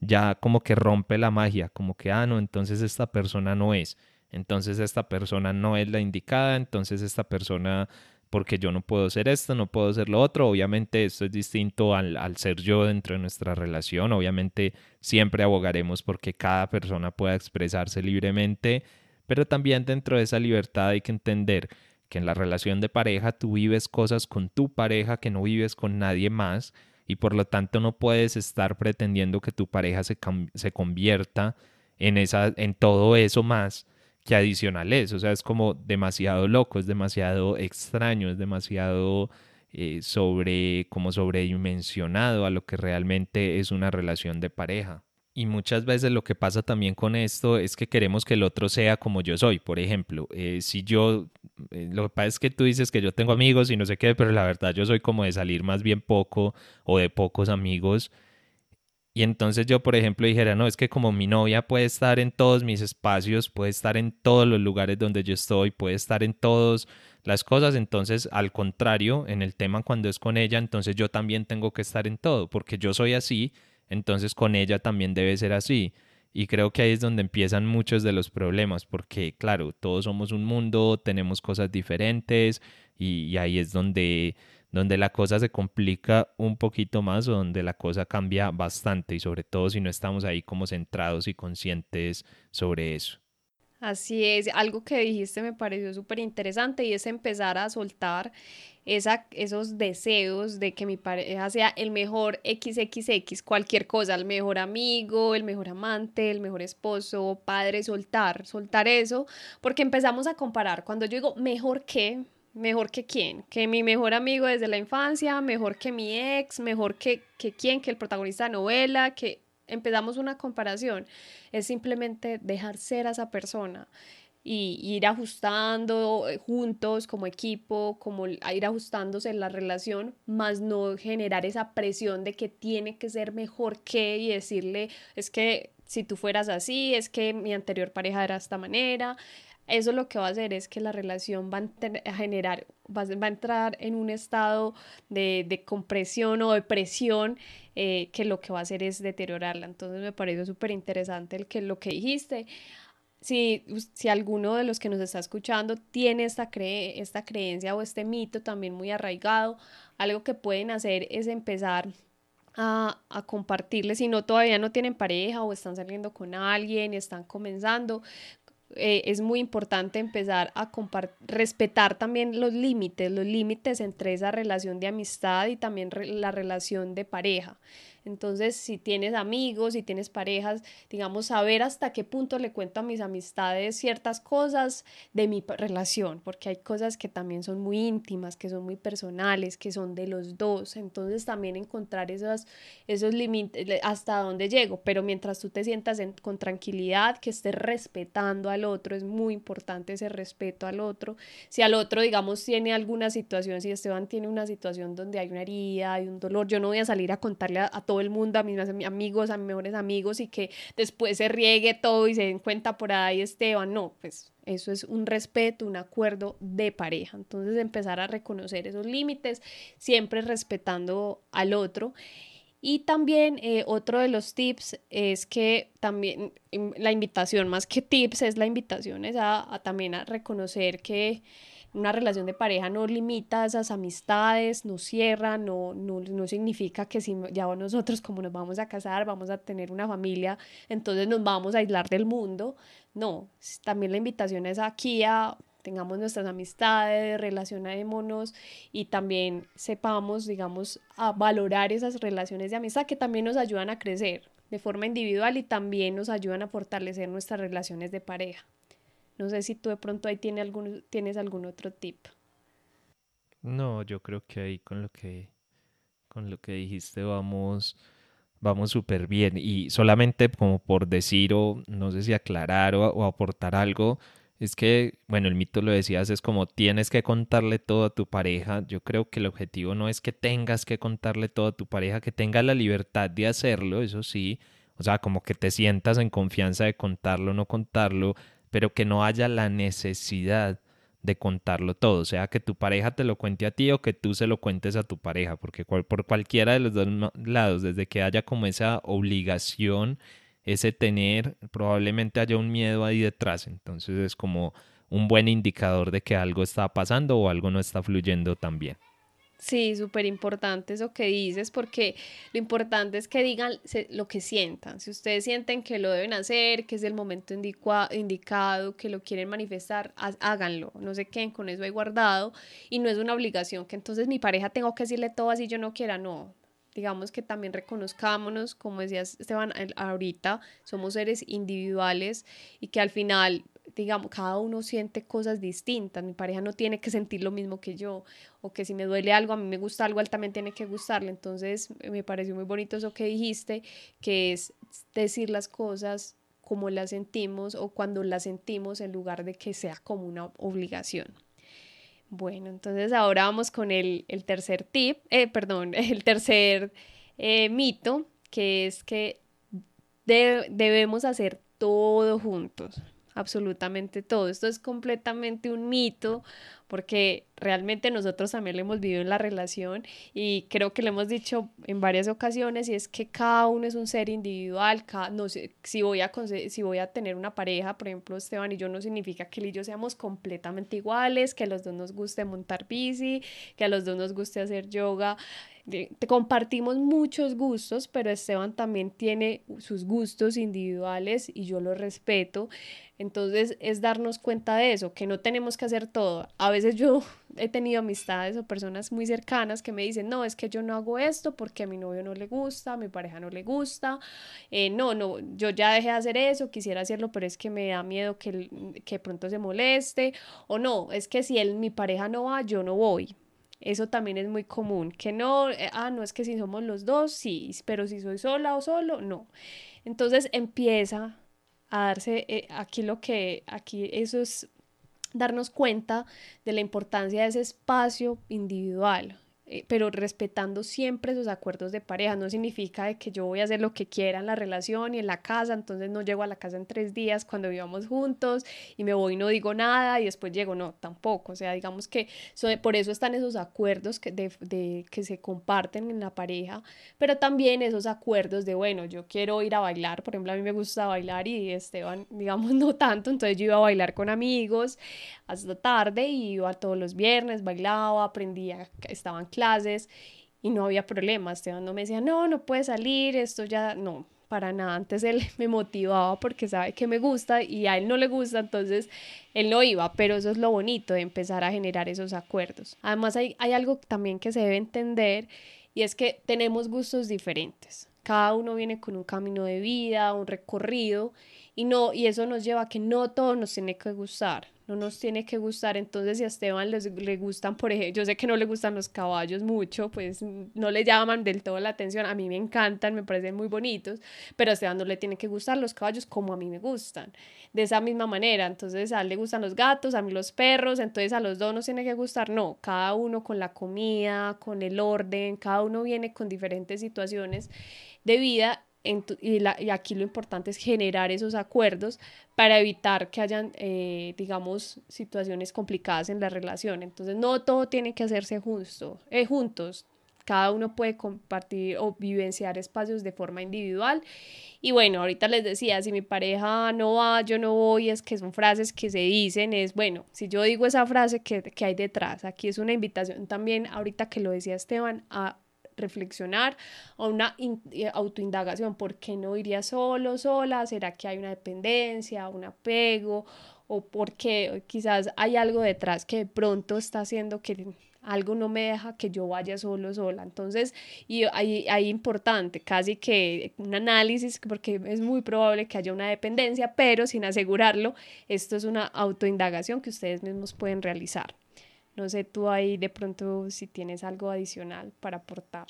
ya como que rompe la magia, como que, ah, no, entonces esta persona no es entonces esta persona no es la indicada, entonces esta persona, porque yo no puedo ser esto, no puedo ser lo otro, obviamente esto es distinto al, al ser yo dentro de nuestra relación, obviamente siempre abogaremos porque cada persona pueda expresarse libremente, pero también dentro de esa libertad hay que entender que en la relación de pareja tú vives cosas con tu pareja que no vives con nadie más y por lo tanto no puedes estar pretendiendo que tu pareja se, se convierta en, esa, en todo eso más que adicional es. O sea, es como demasiado loco, es demasiado extraño, es demasiado eh, sobre, como sobredimensionado a lo que realmente es una relación de pareja. Y muchas veces lo que pasa también con esto es que queremos que el otro sea como yo soy. Por ejemplo, eh, si yo, eh, lo que pasa es que tú dices que yo tengo amigos y no sé qué, pero la verdad yo soy como de salir más bien poco o de pocos amigos y entonces yo, por ejemplo, dijera, no, es que como mi novia puede estar en todos mis espacios, puede estar en todos los lugares donde yo estoy, puede estar en todas las cosas, entonces al contrario, en el tema cuando es con ella, entonces yo también tengo que estar en todo, porque yo soy así, entonces con ella también debe ser así. Y creo que ahí es donde empiezan muchos de los problemas, porque claro, todos somos un mundo, tenemos cosas diferentes y, ahí es donde donde la cosa se complica un poquito más o donde la cosa cambia bastante y sobre todo si no estamos ahí como centrados y conscientes sobre eso. Así es, algo que dijiste me pareció súper interesante y es empezar a soltar esos deseos de que mi pareja sea el mejor XXX, cualquier cosa, el mejor amigo, el mejor amante, el mejor esposo, padre, soltar, soltar eso, porque empezamos a comparar. Cuando yo digo mejor que, ¿Mejor que quién? Que mi mejor amigo desde la infancia, mejor que mi ex, mejor que, que quién, que el protagonista de novela, que empezamos una comparación. Es simplemente dejar ser a esa persona y ir ajustando eh, juntos como equipo, como ir ajustándose en la relación, más no generar esa presión de que tiene que ser mejor que y decirle, es que si tú fueras así, es que mi anterior pareja era de esta manera, eso lo que va a hacer es que la relación va a, generar, va a, entrar en un estado de, de compresión o de presión eh, que lo que va a hacer es deteriorarla. Entonces me parece súper interesante el que, lo que dijiste. Si, si alguno de los que nos está escuchando tiene esta, cree, esta creencia o este mito también muy arraigado, algo que pueden hacer es empezar a, a, compartirles si no todavía no tienen pareja o están saliendo con alguien y están comenzando, eh, es muy importante empezar a respetar también los límites, los límites entre esa relación de amistad y también la relación de pareja. Entonces, si tienes amigos, si tienes parejas, digamos, saber hasta qué punto le cuento a mis amistades ciertas cosas de mi relación, porque hay cosas que también son muy íntimas, que son muy personales, que son de los dos. Entonces, también encontrar esos, esos límites, hasta dónde llego, pero mientras tú te sientas con tranquilidad, que estés respetando al otro, es muy importante ese respeto al otro. Si al otro, digamos, tiene alguna situación, si Esteban tiene una situación donde hay una herida, hay un dolor, yo no voy a salir a contarle a, a el mundo, a mis amigos, a mis mejores amigos y que después se riegue todo y se den cuenta por ahí Esteban, no, pues eso es un respeto, un acuerdo de pareja. Entonces empezar a reconocer esos límites, siempre respetando al otro. Y también eh, otro de los tips es que también la invitación, más que tips, es la invitación es a también a reconocer que una relación de pareja no limita esas amistades, no cierra, no, no, significa que si ya nosotros como nos vamos a casar, vamos a tener una familia, entonces nos vamos a aislar del mundo. No, también la invitación es aquí a tengamos nuestras amistades, relacionémonos y también sepamos, digamos, a valorar esas relaciones de amistad que también nos ayudan a crecer de forma individual y también nos ayudan a fortalecer nuestras relaciones de pareja. No sé si tú de pronto ahí tiene algún, tienes algún otro tip. No, yo creo que ahí con lo que, con lo que dijiste vamos, vamos súper bien. Y solamente como por decir o no sé si aclarar o, o aportar algo, es que, bueno, el mito lo decías, es como tienes que contarle todo a tu pareja. Yo creo que el objetivo no es que tengas que contarle todo a tu pareja, que tenga la libertad de hacerlo, eso sí. O sea, como que te sientas en confianza de contarlo o no contarlo, pero que no haya la necesidad de contarlo todo, sea, que tu pareja te lo cuente a ti o que tú se lo cuentes a tu pareja, porque por cualquiera de los dos lados, desde que haya como esa obligación, ese tener, probablemente haya un miedo ahí detrás, entonces es como un buen indicador de que algo está pasando o algo no está fluyendo tan bien. Sí, súper importante eso que dices, porque lo importante es que digan lo que sientan. Si ustedes sienten que lo deben hacer, que es el momento indicado, que lo quieren manifestar, háganlo. No se queden con eso ahí guardado y no es una obligación que entonces mi pareja tengo que decirle todo así yo no quiera, no. Digamos que también reconozcámonos, como decías Esteban ahorita, somos seres individuales y que al final digamos, cada uno siente cosas distintas, mi pareja no tiene que sentir lo mismo que yo, o que si me duele algo, a mí me gusta algo, él también tiene que gustarle, entonces me pareció muy bonito eso que dijiste, que es decir las cosas como las sentimos o cuando las sentimos en lugar de que sea como una obligación. Bueno, entonces ahora vamos con el, tercer tip, eh, perdón, el tercer eh, mito, que es que debemos hacer todo juntos absolutamente todo. Esto es completamente un mito porque realmente nosotros también lo hemos vivido en la relación y creo que lo hemos dicho en varias ocasiones y es que cada uno es un ser individual, cada, no sé, si voy, a, si voy a tener una pareja, por ejemplo Esteban y yo, no significa que él y yo seamos completamente iguales, que a los dos nos guste montar bici, que a los dos nos guste hacer yoga, compartimos muchos gustos, pero Esteban también tiene sus gustos individuales y yo los respeto. Entonces es darnos cuenta de eso, que no tenemos que hacer todo. A veces yo he tenido amistades o personas muy cercanas que me dicen, no, es que yo no hago esto porque a mi novio no le gusta, a mi pareja no le gusta, eh, no, no, yo ya dejé de hacer eso, quisiera hacerlo, pero es que me da miedo que, que pronto se moleste, o no, es que si él, mi pareja no va, yo no voy. Eso también es muy común, que no, eh, ah, no es que si somos los dos, sí, pero si soy sola o solo, no. Entonces empieza a darse eh, aquí lo que, aquí eso es darnos cuenta de la importancia de ese espacio individual, pero respetando siempre sus acuerdos de pareja. No significa de que yo voy a hacer lo que quiera en la relación y en la casa, entonces no llego a la casa en tres días cuando vivamos juntos y me voy y no digo nada y después llego, no, tampoco. O sea, digamos que por eso están esos acuerdos que, de, de, que se comparten en la pareja, pero también esos acuerdos de, bueno, yo quiero ir a bailar, por ejemplo, a mí me gusta bailar y Esteban, digamos, no tanto, entonces yo iba a bailar con amigos hasta tarde y iba todos los viernes, bailaba, aprendía, estaban clases y no había problema. Esteban no me decía, no, no puede salir, esto ya no. para nada. Antes él me motivaba porque sabe que me gusta y a él no le gusta, entonces él no iba, pero eso es lo bonito de empezar a generar esos acuerdos. Además hay, hay algo también que se debe entender y es que tenemos gustos diferentes. Cada uno viene con un camino de vida, un recorrido y no y eso nos lleva a que no todo nos tiene que gustar no nos tiene que gustar. Entonces, si a Esteban les, le gustan, por ejemplo, yo sé que no le gustan los caballos mucho, pues no le llaman del todo la atención. A mí me encantan, me parecen muy bonitos, pero a Esteban no le tiene que gustar los caballos como a mí me gustan. De esa misma manera, entonces a él le gustan los gatos, a mí los perros, entonces a los dos nos tiene que gustar. No, cada uno con la comida, con el orden, cada uno viene con diferentes situaciones de vida y, aquí lo importante es generar esos acuerdos para evitar que hayan, eh, digamos, situaciones complicadas en la relación. Entonces, no todo tiene que hacerse justo, eh, juntos. Cada uno puede compartir o vivenciar espacios de forma individual. Y bueno, ahorita les decía, si mi pareja no va, yo no voy, es que son frases que se dicen, es bueno, si yo digo esa frase, ¿qué, qué hay detrás? Aquí es una invitación también, ahorita que lo decía Esteban, a reflexionar o una eh, autoindagación, ¿por qué no iría solo, sola? ¿Será que hay una dependencia, un apego? ¿O porque quizás hay algo detrás que de pronto está haciendo que algo no me deja que yo vaya solo, sola? Entonces, y ahí, ahí importante, casi que un análisis, porque es muy probable que haya una dependencia, pero sin asegurarlo, esto es una autoindagación que ustedes mismos pueden realizar. No sé tú ahí de pronto si tienes algo adicional para aportar.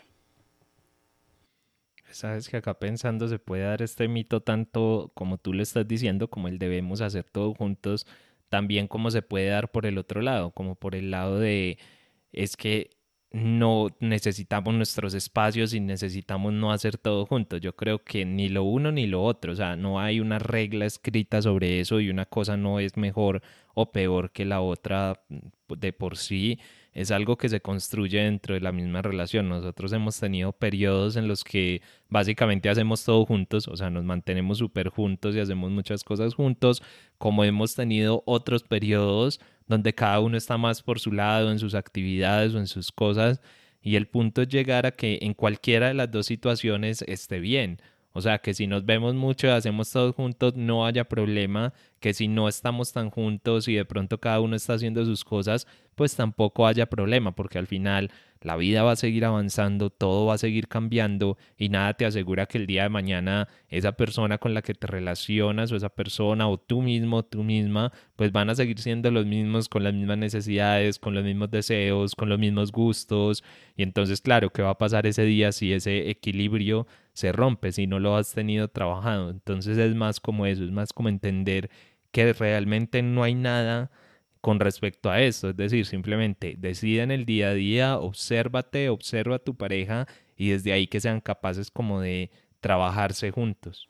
Sabes que acá pensando se puede dar este mito tanto como tú le estás diciendo, como el debemos hacer todo juntos, también como se puede dar por el otro lado, como por el lado de es que no necesitamos nuestros espacios y necesitamos no hacer todo juntos. Yo creo que ni lo uno ni lo otro, o sea, no hay una regla escrita sobre eso y una cosa no es mejor o peor que la otra de por sí. Es algo que se construye dentro de la misma relación. Nosotros hemos tenido periodos en los que básicamente hacemos todo juntos, o sea, nos mantenemos súper juntos y hacemos muchas cosas juntos, como hemos tenido otros periodos donde cada uno está más por su lado, en sus actividades o en sus cosas, y el punto es llegar a que en cualquiera de las dos situaciones esté bien. O sea, que si nos vemos mucho y hacemos todos juntos, no haya problema, que si no estamos tan juntos y de pronto cada uno está haciendo sus cosas, pues tampoco haya problema, porque al final la vida va a seguir avanzando, todo va a seguir cambiando y nada te asegura que el día de mañana esa persona con la que te relacionas o esa persona o tú mismo, tú misma, pues van a seguir siendo los mismos con las mismas necesidades, con los mismos deseos, con los mismos gustos. Y entonces, claro, ¿qué va a pasar ese día si ese equilibrio se rompe, si no lo has tenido trabajado? Entonces es más como eso, es más como entender que realmente no hay nada con respecto a esto. Es decir, simplemente decide en el día a día, obsérvate, observa a tu pareja y desde ahí que sean capaces como de trabajarse juntos.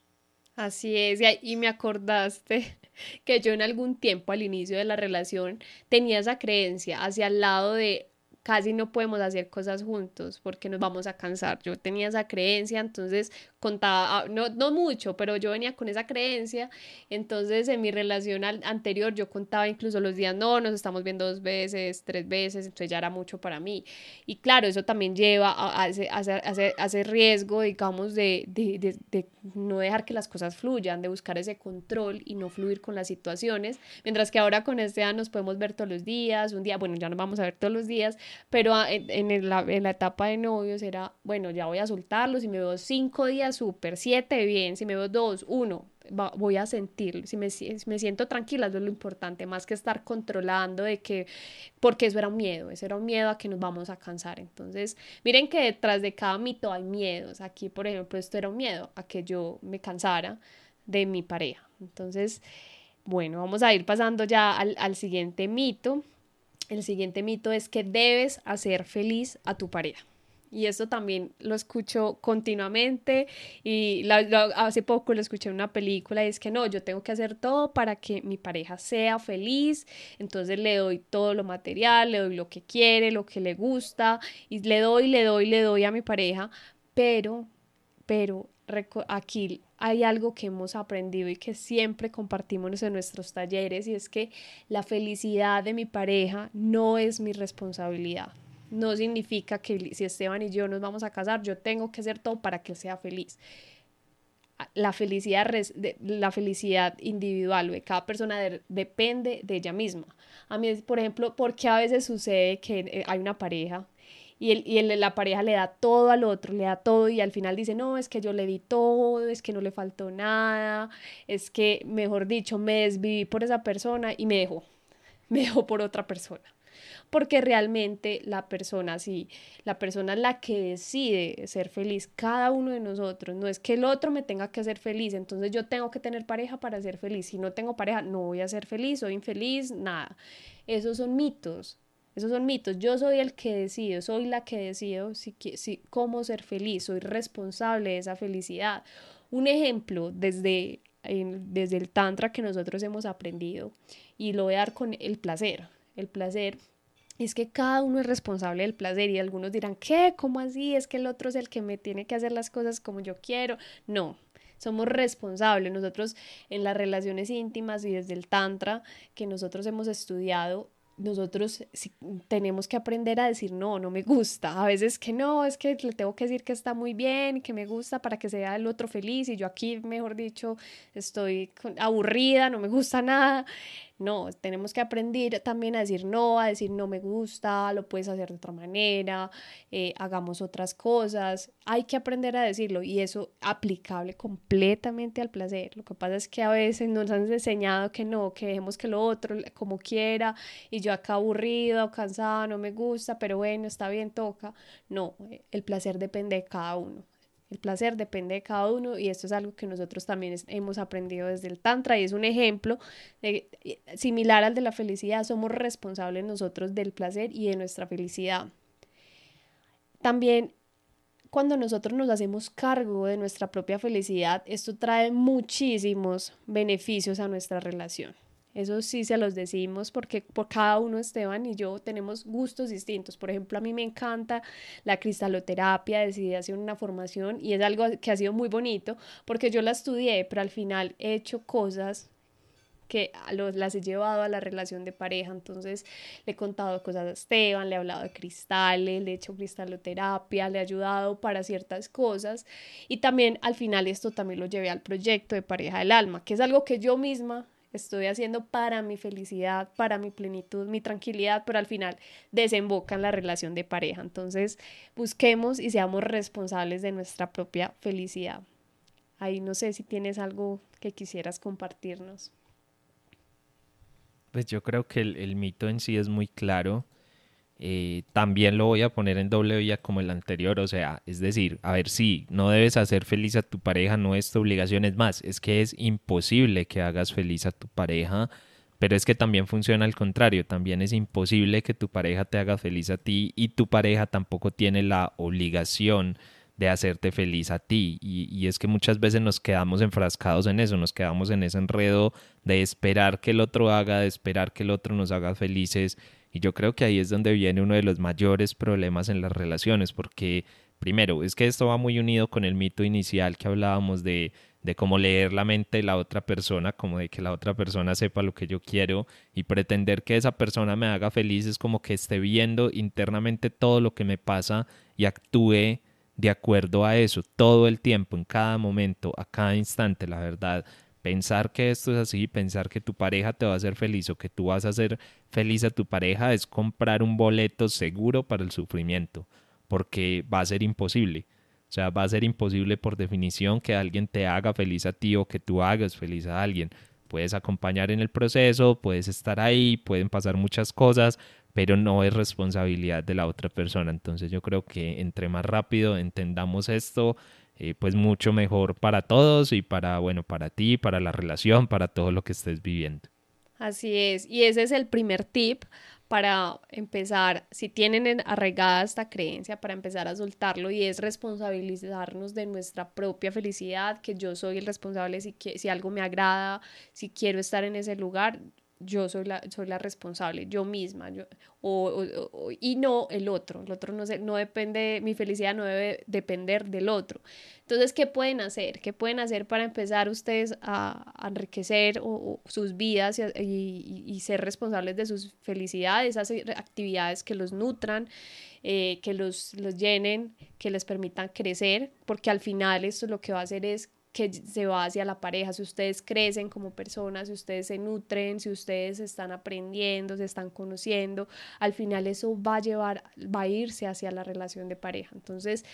Así es, y me acordaste que yo en algún tiempo al inicio de la relación tenía esa creencia hacia el lado de casi no podemos hacer cosas juntos porque nos vamos a cansar. Yo tenía esa creencia, entonces contaba, ah, no, no mucho, pero yo venía con esa creencia, entonces en mi relación anterior yo contaba incluso los días, no, nos estamos viendo dos veces, tres veces, entonces ya era mucho para mí. Y claro, eso también lleva a, ese, a, ese, riesgo, digamos, de, de, de, no dejar que las cosas fluyan, de buscar ese control y no fluir con las situaciones, mientras que ahora con este año nos podemos ver todos los días, un día, bueno, ya nos vamos a ver todos los días, pero en, en, la, en la etapa de novios era, bueno, ya voy a soltarlos y me veo cinco días súper, siete bien, si me veo dos, uno, voy a sentir, si me, me siento tranquila, eso es lo importante, más que estar controlando de que, porque eso era un miedo, eso era un miedo a que nos vamos a cansar. Entonces, miren que detrás de cada mito hay miedos. Aquí, por ejemplo, esto era un miedo a que yo me cansara de mi pareja. Entonces, bueno, vamos a ir pasando ya al, al siguiente mito. El siguiente mito es que debes hacer feliz a tu pareja. Y esto también lo escucho continuamente y hace poco lo escuché en una película y es que no, yo tengo que hacer todo para que mi pareja sea feliz, entonces le doy todo lo material, le doy lo que quiere, lo que le gusta y le doy, le doy, le doy a mi pareja, pero, pero aquí hay algo que hemos aprendido y que siempre compartimos en nuestros talleres y es que la felicidad de mi pareja no es mi responsabilidad no significa que si Esteban y yo nos vamos a casar, yo tengo que hacer todo para que él sea feliz. la felicidad, la felicidad individual de cada persona depende de ella misma. A mí, por ejemplo, porque a veces sucede que eh, hay una pareja y, el, y la pareja le da todo al otro, le da todo y al final dice, no, es que yo le di todo, es que no le faltó nada, es que, mejor dicho, me desviví por esa persona y me dejó, me dejó por otra persona. Porque realmente la persona, sí, la persona es la que decide ser feliz, cada uno de nosotros, no es que el otro me tenga que hacer feliz, entonces yo tengo que tener pareja para ser feliz, si no tengo pareja no voy a ser feliz, soy infeliz, nada. Esos son mitos, esos son mitos. Yo soy el que decido, soy la que decido si, si, cómo ser feliz, soy responsable de esa felicidad. Un ejemplo desde, desde el Tantra que nosotros hemos aprendido, y lo voy a dar con el placer. El placer es que cada uno es responsable del placer y algunos dirán, ¿qué? ¿Cómo así? Es que el otro es el que me tiene que hacer las cosas como yo quiero. No, somos responsables. Nosotros en las relaciones íntimas y desde el Tantra que nosotros hemos estudiado, nosotros tenemos que aprender a decir no, no me gusta. A veces que no, es que le tengo que decir que está muy bien, que me gusta para que sea el otro feliz y yo aquí, mejor dicho, estoy aburrida, no me gusta nada. No, tenemos que aprender también a decir no, a decir no me gusta, lo puedes hacer de otra manera, eh, hagamos otras cosas. Hay que aprender a decirlo y eso aplicable completamente al placer. Lo que pasa es que a veces nos han enseñado que no, que dejemos que lo otro como quiera y yo acá aburrido, cansada, no me gusta, pero bueno, está bien, toca. No, el placer depende de cada uno. El placer depende de cada uno y esto es algo que nosotros también hemos aprendido desde el Tantra y es un ejemplo eh, similar al de la felicidad. Somos responsables nosotros del placer y de nuestra felicidad. También cuando nosotros nos hacemos cargo de nuestra propia felicidad, esto trae muchísimos beneficios a nuestra relación. Eso sí se los decimos porque por cada uno, Esteban y yo, tenemos gustos distintos. Por ejemplo, a mí me encanta la cristaloterapia, decidí hacer una formación y es algo que ha sido muy bonito porque yo la estudié, pero al final he hecho cosas que las he llevado a la relación de pareja. Entonces le he contado cosas a Esteban, le he hablado de cristales, le he hecho cristaloterapia, le he ayudado para ciertas cosas. Y también al final esto también lo llevé al proyecto de pareja del alma, que es algo que yo misma estoy haciendo para mi felicidad, para mi plenitud, mi tranquilidad, pero al final desemboca en la relación de pareja. Entonces, busquemos y seamos responsables de nuestra propia felicidad. Ahí no sé si tienes algo que quisieras compartirnos. Pues yo creo que el, el mito en sí es muy claro eh, también lo voy a poner en doble vía como el anterior, o sea, es decir, a ver si no debes hacer feliz a tu pareja, no es tu obligación, es más, es que es imposible que hagas feliz a tu pareja, pero es que también funciona al contrario, también es imposible que tu pareja te haga feliz a ti y tu pareja tampoco tiene la obligación de hacerte feliz a ti. Y, y, es que muchas veces nos quedamos enfrascados en eso, nos quedamos en ese enredo de esperar que el otro haga, de esperar que el otro nos haga felices y yo creo que ahí es donde viene uno de los mayores problemas en las relaciones, porque primero, es que esto va muy unido con el mito inicial que hablábamos de, de cómo leer la mente de la otra persona, como de que la otra persona sepa lo que yo quiero y pretender que esa persona me haga feliz es como que esté viendo internamente todo lo que me pasa y actúe de acuerdo a eso todo el tiempo, en cada momento, a cada instante, la verdad pensar que esto es así, pensar que tu pareja te va a hacer feliz o que tú vas a hacer feliz a tu pareja es comprar un boleto seguro para el sufrimiento, porque va a ser imposible. O sea, va a ser imposible por definición que alguien te haga feliz a ti o que tú hagas feliz a alguien. Puedes acompañar en el proceso, puedes estar ahí, pueden pasar muchas cosas, pero no es responsabilidad de la otra persona. Entonces yo creo que entre más rápido entendamos esto, eh, pues mucho mejor para todos y para, bueno, para ti, para la relación, para todo lo que estés viviendo. Así es, y ese es el primer tip para empezar, si tienen arraigada esta creencia, para empezar a soltarlo y es responsabilizarnos de nuestra propia felicidad, que yo soy el responsable si, si algo me agrada, si quiero estar en ese lugar, yo soy la, soy la responsable, yo misma, yo, o, y no el otro, el otro no, se, no depende, mi felicidad no debe depender del otro. Entonces, ¿qué pueden hacer? ¿Qué pueden hacer para empezar ustedes a, enriquecer sus vidas y, y, ser responsables de sus felicidades, hacer actividades que los nutran, eh, que los, los llenen, que les permitan crecer, porque al final esto lo que va a hacer es que se va hacia la pareja, si ustedes crecen como personas, si ustedes se nutren, si ustedes están aprendiendo, se están conociendo, al final eso va a llevar, va a irse hacia la relación de pareja. Entonces,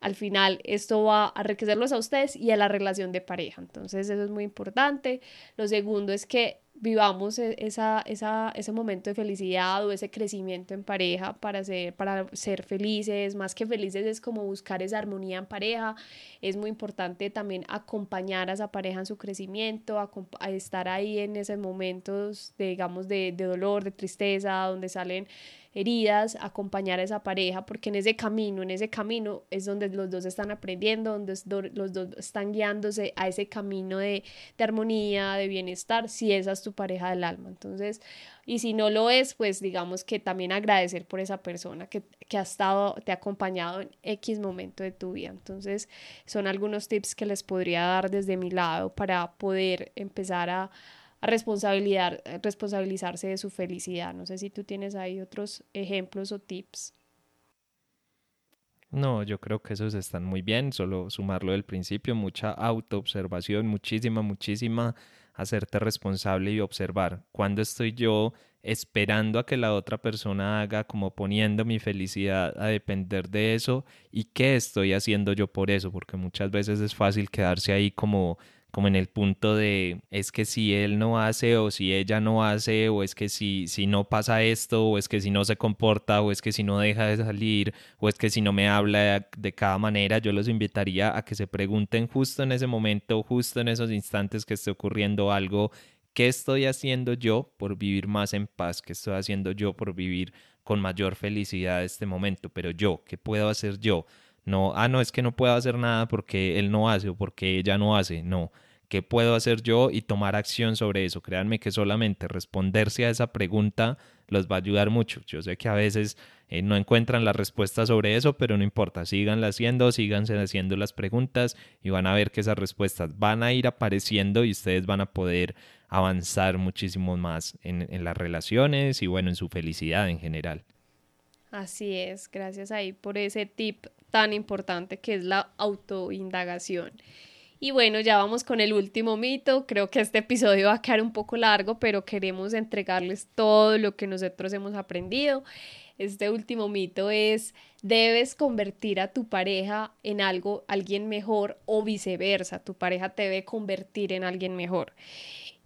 al final esto va a enriquecerlos a ustedes y a la relación de pareja. Entonces eso es muy importante. Lo segundo es que vivamos e, esa, esa, ese momento de felicidad o ese crecimiento en pareja para ser, para ser felices. Más que felices es como buscar esa armonía en pareja. Es muy importante también acompañar a esa pareja en su crecimiento, a, estar ahí en esos momentos, digamos, de, de dolor, de tristeza, donde salen heridas, acompañar a esa pareja, porque en ese camino, en ese camino es donde los dos están aprendiendo, donde los dos están guiándose a ese camino de, armonía, de bienestar, si esa es tu pareja del alma. Entonces, y si no lo es, pues digamos que también agradecer por esa persona que, que ha estado, te ha acompañado en X momento de tu vida. Entonces, son algunos tips que les podría dar desde mi lado para poder empezar a a responsabilidad, eh, responsabilizarse de su felicidad. No sé si tú tienes ahí otros ejemplos o tips. No, yo creo que esos están muy bien, solo sumarlo del principio, mucha autoobservación, muchísima, muchísima, hacerte responsable y observar cuándo estoy yo esperando a que la otra persona haga, como poniendo mi felicidad a depender de eso y qué estoy haciendo yo por eso, porque muchas veces es fácil quedarse ahí como como en el punto de es que si él no hace o si ella no hace o es que si, si no pasa esto o es que si no se comporta o es que si no deja de salir o es que si no me habla de, cada manera, yo los invitaría a que se pregunten justo en ese momento, justo en esos instantes que esté ocurriendo algo, ¿qué estoy haciendo yo por vivir más en paz? ¿Qué estoy haciendo yo por vivir con mayor felicidad este momento? Pero yo, ¿qué puedo hacer yo? No, ah, no, es que no puedo hacer nada porque él no hace o porque ella no hace. No, ¿qué puedo hacer yo? Y tomar acción sobre eso. Créanme que solamente responderse a esa pregunta los va a ayudar mucho. Yo sé que a veces eh, no encuentran la respuesta sobre eso, pero no importa, síganla haciendo, síganse haciendo las preguntas y van a ver que esas respuestas van a ir apareciendo y ustedes van a poder avanzar muchísimo más en, en las relaciones y bueno, en su felicidad en general. Así es, gracias ahí por ese tip tan importante que es la autoindagación. Y bueno, ya vamos con el último mito. Creo que este episodio va a quedar un poco largo, pero queremos entregarles todo lo que nosotros hemos aprendido. Este último mito es, debes convertir a tu pareja en algo, alguien mejor o viceversa. Tu pareja te debe convertir en alguien mejor.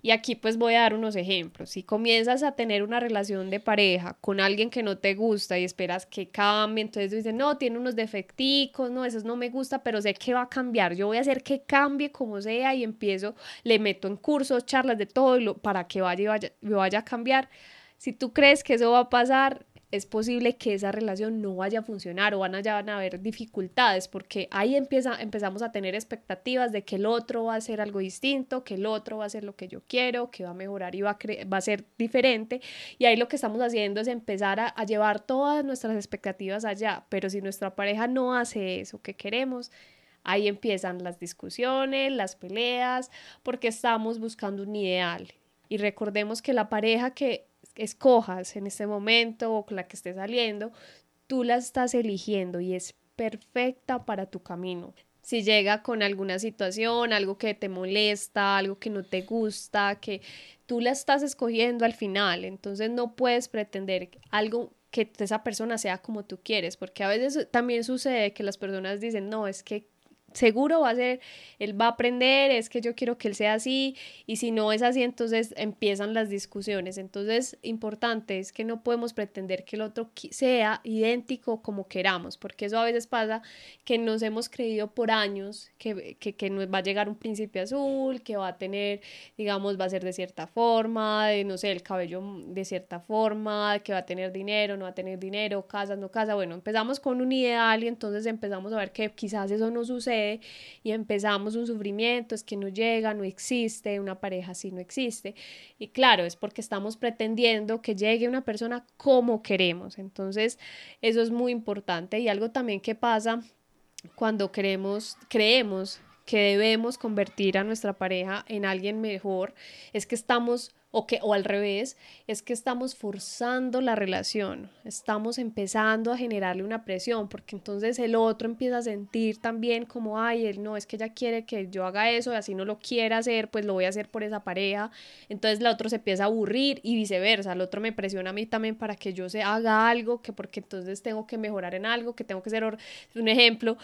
Y aquí pues voy a dar unos ejemplos. Si comienzas a tener una relación de pareja con alguien que no te gusta y esperas que cambie, entonces dices, no, tiene unos defecticos, no, eso no me gusta, pero sé que va a cambiar. Yo voy a hacer que cambie como sea y empiezo, le meto en cursos, charlas de todo para que vaya, vaya, vaya a cambiar. Si tú crees que eso va a pasar, es posible que esa relación no vaya a funcionar o van a, van a haber dificultades porque ahí empieza, empezamos a tener expectativas de que el otro va a hacer algo distinto, que el otro va a hacer lo que yo quiero, que va a mejorar y va a, va a ser diferente. Y ahí lo que estamos haciendo es empezar a llevar todas nuestras expectativas allá. Pero si nuestra pareja no hace eso que queremos, ahí empiezan las discusiones, las peleas, porque estamos buscando un ideal. Y recordemos que la pareja que escojas en este momento o con la que estés saliendo, tú la estás eligiendo y es perfecta para tu camino. Si llega con alguna situación, algo que te molesta, algo que no te gusta, que tú la estás escogiendo al final, entonces no puedes pretender algo que esa persona sea como tú quieres, porque a veces también sucede que las personas dicen, no, es que seguro va a ser, él va a aprender, es que yo quiero que él sea así, y si no es así, entonces empiezan las discusiones. Entonces, importante es que no podemos pretender que el otro sea idéntico como queramos, porque eso a veces pasa que nos hemos creído por años que, que, que nos va a llegar un príncipe azul, que va a tener, digamos, va a ser de cierta forma, de, no sé, el cabello de cierta forma, que va a tener dinero, no va a tener dinero, casa, no casa. Bueno, empezamos con un ideal y entonces empezamos a ver que quizás eso no sucede y empezamos un sufrimiento, es que no llega, no existe, una pareja así no existe. Y claro, es porque estamos pretendiendo que llegue una persona como queremos. Entonces, eso es muy importante y algo también que pasa cuando queremos, creemos que debemos convertir a nuestra pareja en alguien mejor, es que estamos o que o al revés, es que estamos forzando la relación, estamos empezando a generarle una presión, porque entonces el otro empieza a sentir también como, ay, él no, es que ella quiere que yo haga eso, así no lo quiera hacer, pues lo voy a hacer por esa pareja, entonces el otro se empieza a aburrir y viceversa, el otro me presiona a mí también para que yo se haga algo, que porque entonces tengo que mejorar en algo, que tengo que ser, un ejemplo,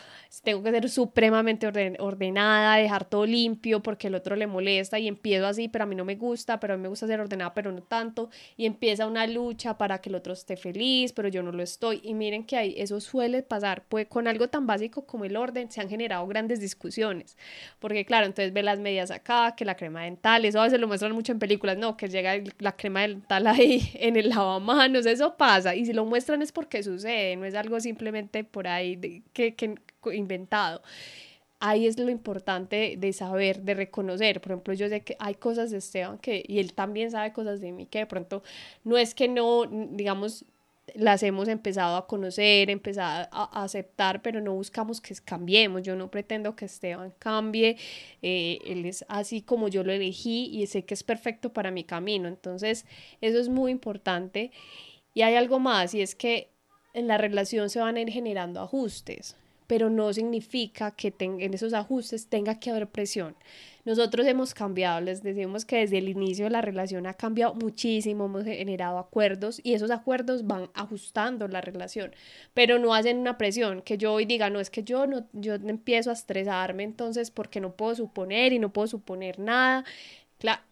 tengo que ser supremamente ordenada, dejar todo limpio porque el otro le molesta y empiezo así, pero a mí no me gusta, pero a mí me gusta ser ordenada, pero no tanto, y empieza una lucha para que el otro esté feliz, pero yo no lo estoy. Y miren que ahí eso suele pasar, pues con algo tan básico como el orden se han generado grandes discusiones, porque claro, entonces ve las medias acá, que la crema dental, eso a veces lo muestran mucho en películas, no, que llega la crema dental ahí en el lavamanos, eso pasa, y si lo muestran es porque sucede, no es algo simplemente por ahí que, que inventado ahí es lo importante de saber, de reconocer. Por ejemplo, yo sé que hay cosas de Esteban que, y él también sabe cosas de mí que de pronto no es que no, digamos, las hemos empezado a conocer, empezado a, aceptar, pero no buscamos que cambiemos. Yo no pretendo que Esteban cambie, eh, él es así como yo lo elegí y sé que es perfecto para mi camino. Entonces, eso es muy importante. Y hay algo más, y es que en la relación se van a ir generando ajustes pero no significa que en esos ajustes tenga que haber presión. Nosotros hemos cambiado, les decimos que desde el inicio la relación ha cambiado muchísimo, hemos generado acuerdos y esos acuerdos van ajustando la relación, pero no hacen una presión, que yo hoy diga, no es que yo no yo empiezo a estresarme entonces porque no puedo suponer y no puedo suponer nada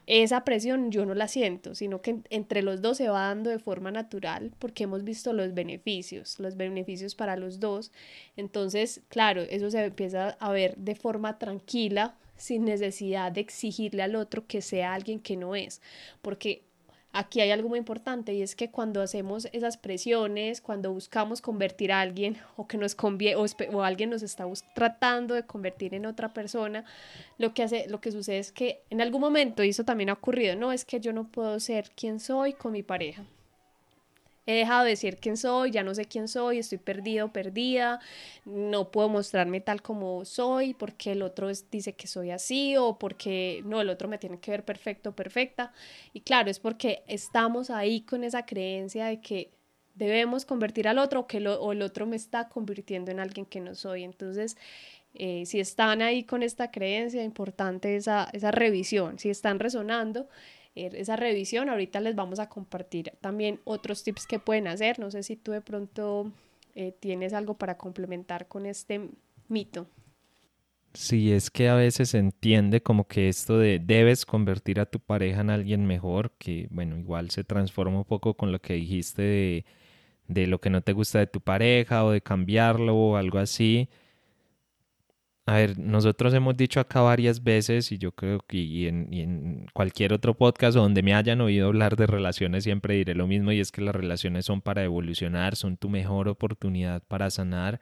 esa presión yo no la siento, sino que entre los dos se va dando de forma natural porque hemos visto los beneficios, los beneficios para los dos. Entonces, claro, eso se empieza a ver de forma tranquila, sin necesidad de exigirle al otro que sea alguien que no es, porque aquí hay algo muy importante y es que cuando hacemos esas presiones, cuando buscamos convertir a alguien o que nos conviene o, alguien nos está tratando de convertir en otra persona, lo que hace lo que sucede es que en algún momento y eso también ha ocurrido, no es que yo no puedo ser quien soy con mi pareja he dejado de decir quién soy, ya no sé quién soy, estoy perdido, perdida, no puedo mostrarme tal como soy porque el otro dice que soy así o porque no, el otro me tiene que ver perfecto, perfecta. Y claro, es porque estamos ahí con esa creencia de que debemos convertir al otro o que o el otro me está convirtiendo en alguien que no soy. Entonces, eh, si están ahí con esta creencia, importante esa, revisión, si están resonando, esa revisión. Ahorita les vamos a compartir también otros tips que pueden hacer. No sé si tú de pronto eh, tienes algo para complementar con este mito. Sí, es que a veces se entiende como que esto de debes convertir a tu pareja en alguien mejor, que bueno, igual se transforma un poco con lo que dijiste de, de lo que no te gusta de tu pareja o de cambiarlo o algo así. A ver, nosotros hemos dicho acá varias veces y yo creo que y en, cualquier otro podcast donde me hayan oído hablar de relaciones siempre diré lo mismo y es que las relaciones son para evolucionar, son tu mejor oportunidad para sanar,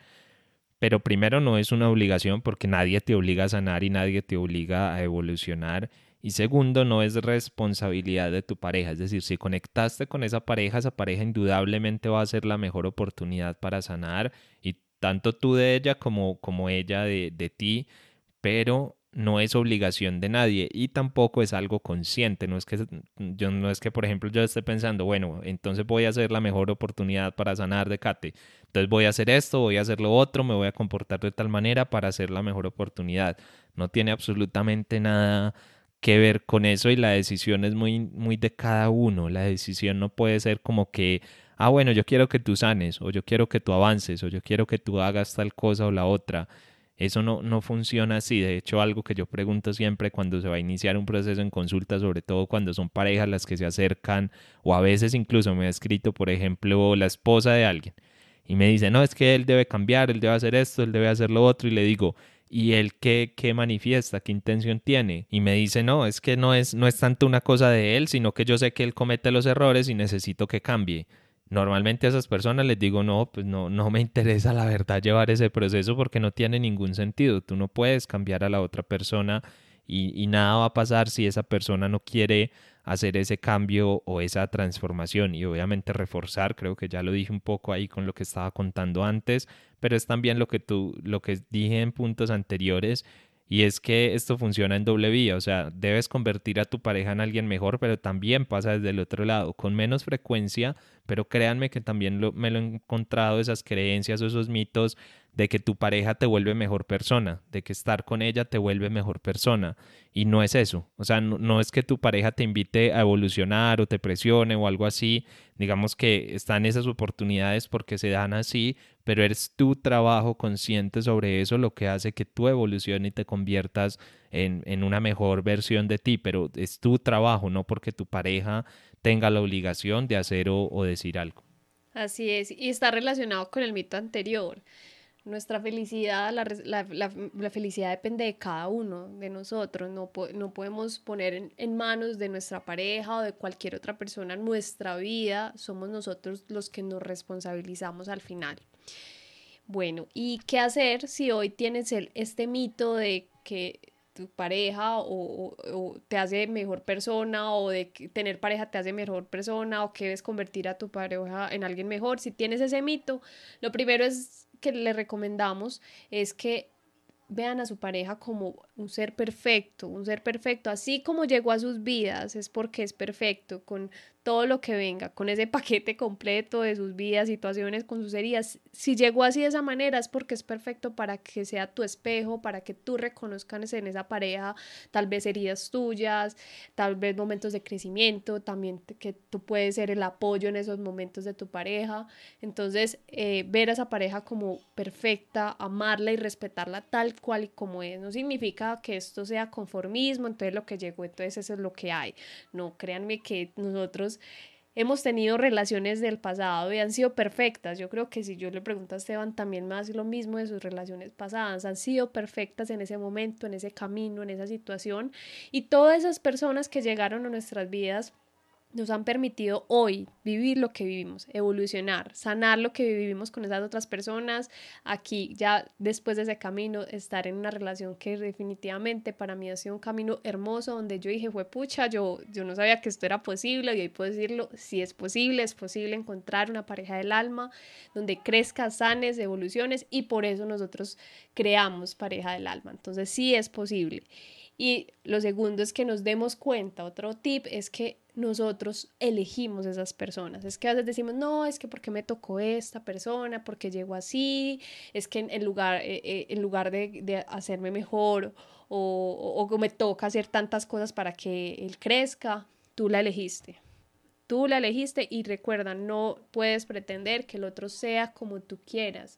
pero primero no es una obligación porque nadie te obliga a sanar y nadie te obliga a evolucionar. Y segundo, no es responsabilidad de tu pareja. Es decir, si conectaste con esa pareja, esa pareja indudablemente va a ser la mejor oportunidad para sanar y tanto tú de ella como, como ella de, de ti, pero no es obligación de nadie y tampoco es algo consciente, no es que yo no es que por ejemplo yo esté pensando, bueno, entonces voy a hacer la mejor oportunidad para sanar de Kate. Entonces voy a hacer esto, voy a hacer lo otro, me voy a comportar de tal manera para hacer la mejor oportunidad. No tiene absolutamente nada que ver con eso y la decisión es muy muy de cada uno. La decisión no puede ser como que ah, bueno, yo quiero que tú sanes, o yo quiero que tú avances, o yo quiero que tú hagas tal cosa o la otra. Eso no, no funciona así. De hecho, algo que yo pregunto siempre cuando se va a iniciar un proceso en consulta, sobre todo cuando son parejas las que se acercan, o a veces incluso me ha escrito, por ejemplo, la esposa de alguien, y me dice, no, es que él debe cambiar, él debe hacer esto, él debe hacer lo otro, y le digo, ¿y él qué, qué manifiesta? ¿Qué intención tiene? Y me dice, no, es que no es, no es tanto una cosa de él, sino que yo sé que él comete los errores y necesito que cambie. Normalmente a esas personas les digo, no, pues no, no me interesa la verdad llevar ese proceso porque no tiene ningún sentido. Tú no puedes cambiar a la otra persona y, y nada va a pasar si esa persona no quiere hacer ese cambio o esa transformación y obviamente reforzar, creo que ya lo dije un poco ahí con lo que estaba contando antes, pero es también lo que tú, lo que dije en puntos anteriores Y es que esto funciona en doble vía, o sea, debes convertir a tu pareja en alguien mejor, pero también pasa desde el otro lado, con menos frecuencia, pero créanme que también me lo he encontrado, esas creencias o esos mitos de que tu pareja te vuelve mejor persona, de que estar con ella te vuelve mejor persona. Y no es eso. O sea, no, es que tu pareja te invite a evolucionar o te presione o algo así. Digamos que están esas oportunidades porque se dan así, pero es tu trabajo consciente sobre eso lo que hace que tú evoluciones y te conviertas en, en una mejor versión de ti. Pero es tu trabajo, no porque tu pareja tenga la obligación de hacer o, o decir algo. Así es, y está relacionado con el mito anterior. Nuestra felicidad, la, la, la, felicidad depende de cada uno de nosotros. No, no podemos poner en, en, manos de nuestra pareja o de cualquier otra persona nuestra vida. Somos nosotros los que nos responsabilizamos al final. Bueno, ¿y qué hacer si hoy tienes el, este mito de que tu pareja o, o, te hace mejor persona o de tener pareja te hace mejor persona o que debes convertir a tu pareja en alguien mejor? Si tienes ese mito, lo primero es que le recomendamos es que vean a su pareja como un ser perfecto, un ser perfecto, así como llegó a sus vidas, es porque es perfecto, con todo lo que venga, con ese paquete completo de sus vidas, situaciones, con sus heridas. Si llegó así de esa manera es porque es perfecto para que sea tu espejo, para que tú reconozcas en esa pareja tal vez heridas tuyas, tal vez momentos de crecimiento, también que tú puedes ser el apoyo en esos momentos de tu pareja. Entonces, eh, ver a esa pareja como perfecta, amarla y respetarla tal cual y como es, no significa que esto sea conformismo, entonces lo que llegó, entonces eso es lo que hay. No, créanme que nosotros hemos tenido relaciones del pasado y han sido perfectas. Yo creo que si yo le pregunto a Esteban también más lo mismo de sus relaciones pasadas, han sido perfectas en ese momento, en ese camino, en esa situación. Y todas esas personas que llegaron a nuestras vidas nos han permitido hoy vivir lo que vivimos, evolucionar, sanar lo que vivimos con esas otras personas, aquí ya después de ese camino, estar en una relación que definitivamente para mí ha sido un camino hermoso, donde yo dije, fue pucha, yo, yo no sabía que esto era posible y hoy puedo decirlo, si es posible, es posible encontrar una pareja del alma, donde crezca, sanes, evoluciones y por eso nosotros creamos pareja del alma, entonces sí es posible. Y lo segundo es que nos demos cuenta, otro tip es que nosotros elegimos esas personas. Es que a veces decimos, no, es que porque me tocó esta persona, porque llegó así, es que en lugar, eh, eh, en lugar de, de, hacerme mejor o, o, me toca hacer tantas cosas para que él crezca, tú la elegiste. Tú la elegiste y recuerda, no puedes pretender que el otro sea como tú quieras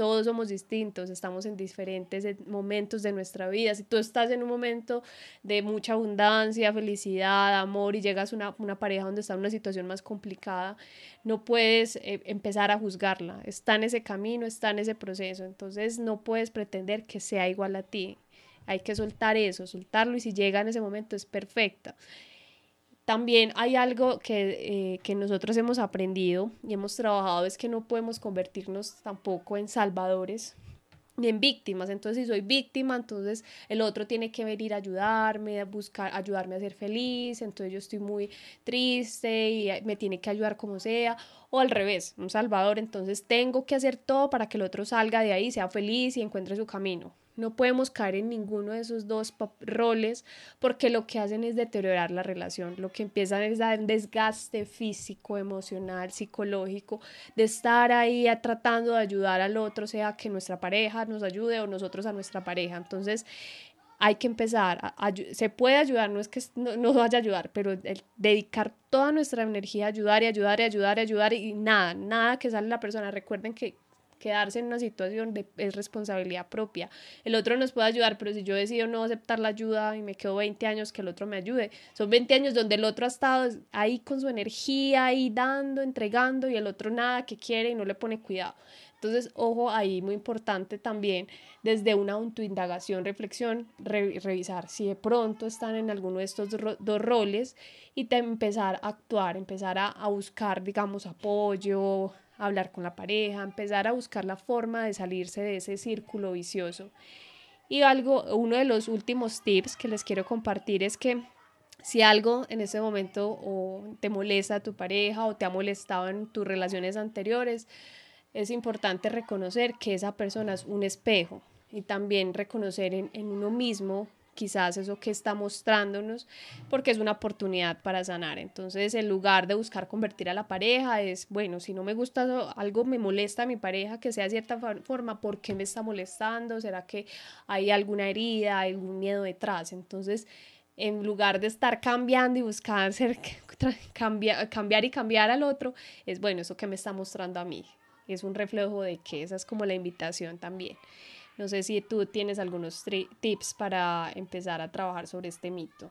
todos somos distintos, estamos en diferentes momentos de nuestra vida. Si tú estás en un momento de mucha abundancia, felicidad, amor y llegas a una, una pareja donde está en una situación más complicada, no puedes eh, empezar a juzgarla. Está en ese camino, está en ese proceso. Entonces no puedes pretender que sea igual a ti. Hay que soltar eso, soltarlo y si llega en ese momento es perfecta. También hay algo que, eh, que, nosotros hemos aprendido y hemos trabajado, es que no podemos convertirnos tampoco en salvadores ni en víctimas. Entonces, si soy víctima, entonces el otro tiene que venir a ayudarme, a buscar, ayudarme a ser feliz, entonces yo estoy muy triste y me tiene que ayudar como sea. O al revés, un salvador, entonces tengo que hacer todo para que el otro salga de ahí, sea feliz y encuentre su camino. No podemos caer en ninguno de esos dos roles porque lo que hacen es deteriorar la relación. Lo que empiezan es dar un desgaste físico, emocional, psicológico, de estar ahí tratando de ayudar al otro, sea que nuestra pareja nos ayude o nosotros a nuestra pareja. Entonces, hay que empezar, se puede ayudar, no es que no, nos vaya a ayudar, pero dedicar toda nuestra energía a ayudar y ayudar y ayudar y ayudar y nada, nada que sale la persona. Recuerden que quedarse en una situación de, es responsabilidad propia. El otro nos puede ayudar, pero si yo decido no aceptar la ayuda y me quedo 20 años que el otro me ayude, son 20 años donde el otro ha estado ahí con su energía, ahí dando, entregando y el otro nada que quiere y no le pone cuidado. Entonces, ojo ahí, muy importante también, desde una autoindagación, reflexión, revisar si de pronto están en alguno de estos dos roles y empezar a actuar, empezar a, a buscar, digamos, apoyo, hablar con la pareja, empezar a buscar la forma de salirse de ese círculo vicioso. Y algo, uno de los últimos tips que les quiero compartir es que si algo en ese momento o te molesta a tu pareja o te ha molestado en tus relaciones anteriores, es importante reconocer que esa persona es un espejo. y también reconocer en, en uno mismo quizás eso que está mostrándonos, porque es una oportunidad para sanar. Entonces, en lugar de buscar convertir a la pareja, es, bueno, si no me gusta algo, me molesta a mi pareja, que sea de cierta forma, ¿por qué me está molestando? ¿Será que hay alguna herida, algún miedo detrás? Entonces, en lugar de estar cambiando y buscar ser, cambiar, cambiar y cambiar al otro, es, bueno, eso que me está mostrando a mí. Es un reflejo de que esa es como la invitación también. No sé si tú tienes algunos tips para empezar a trabajar sobre este mito.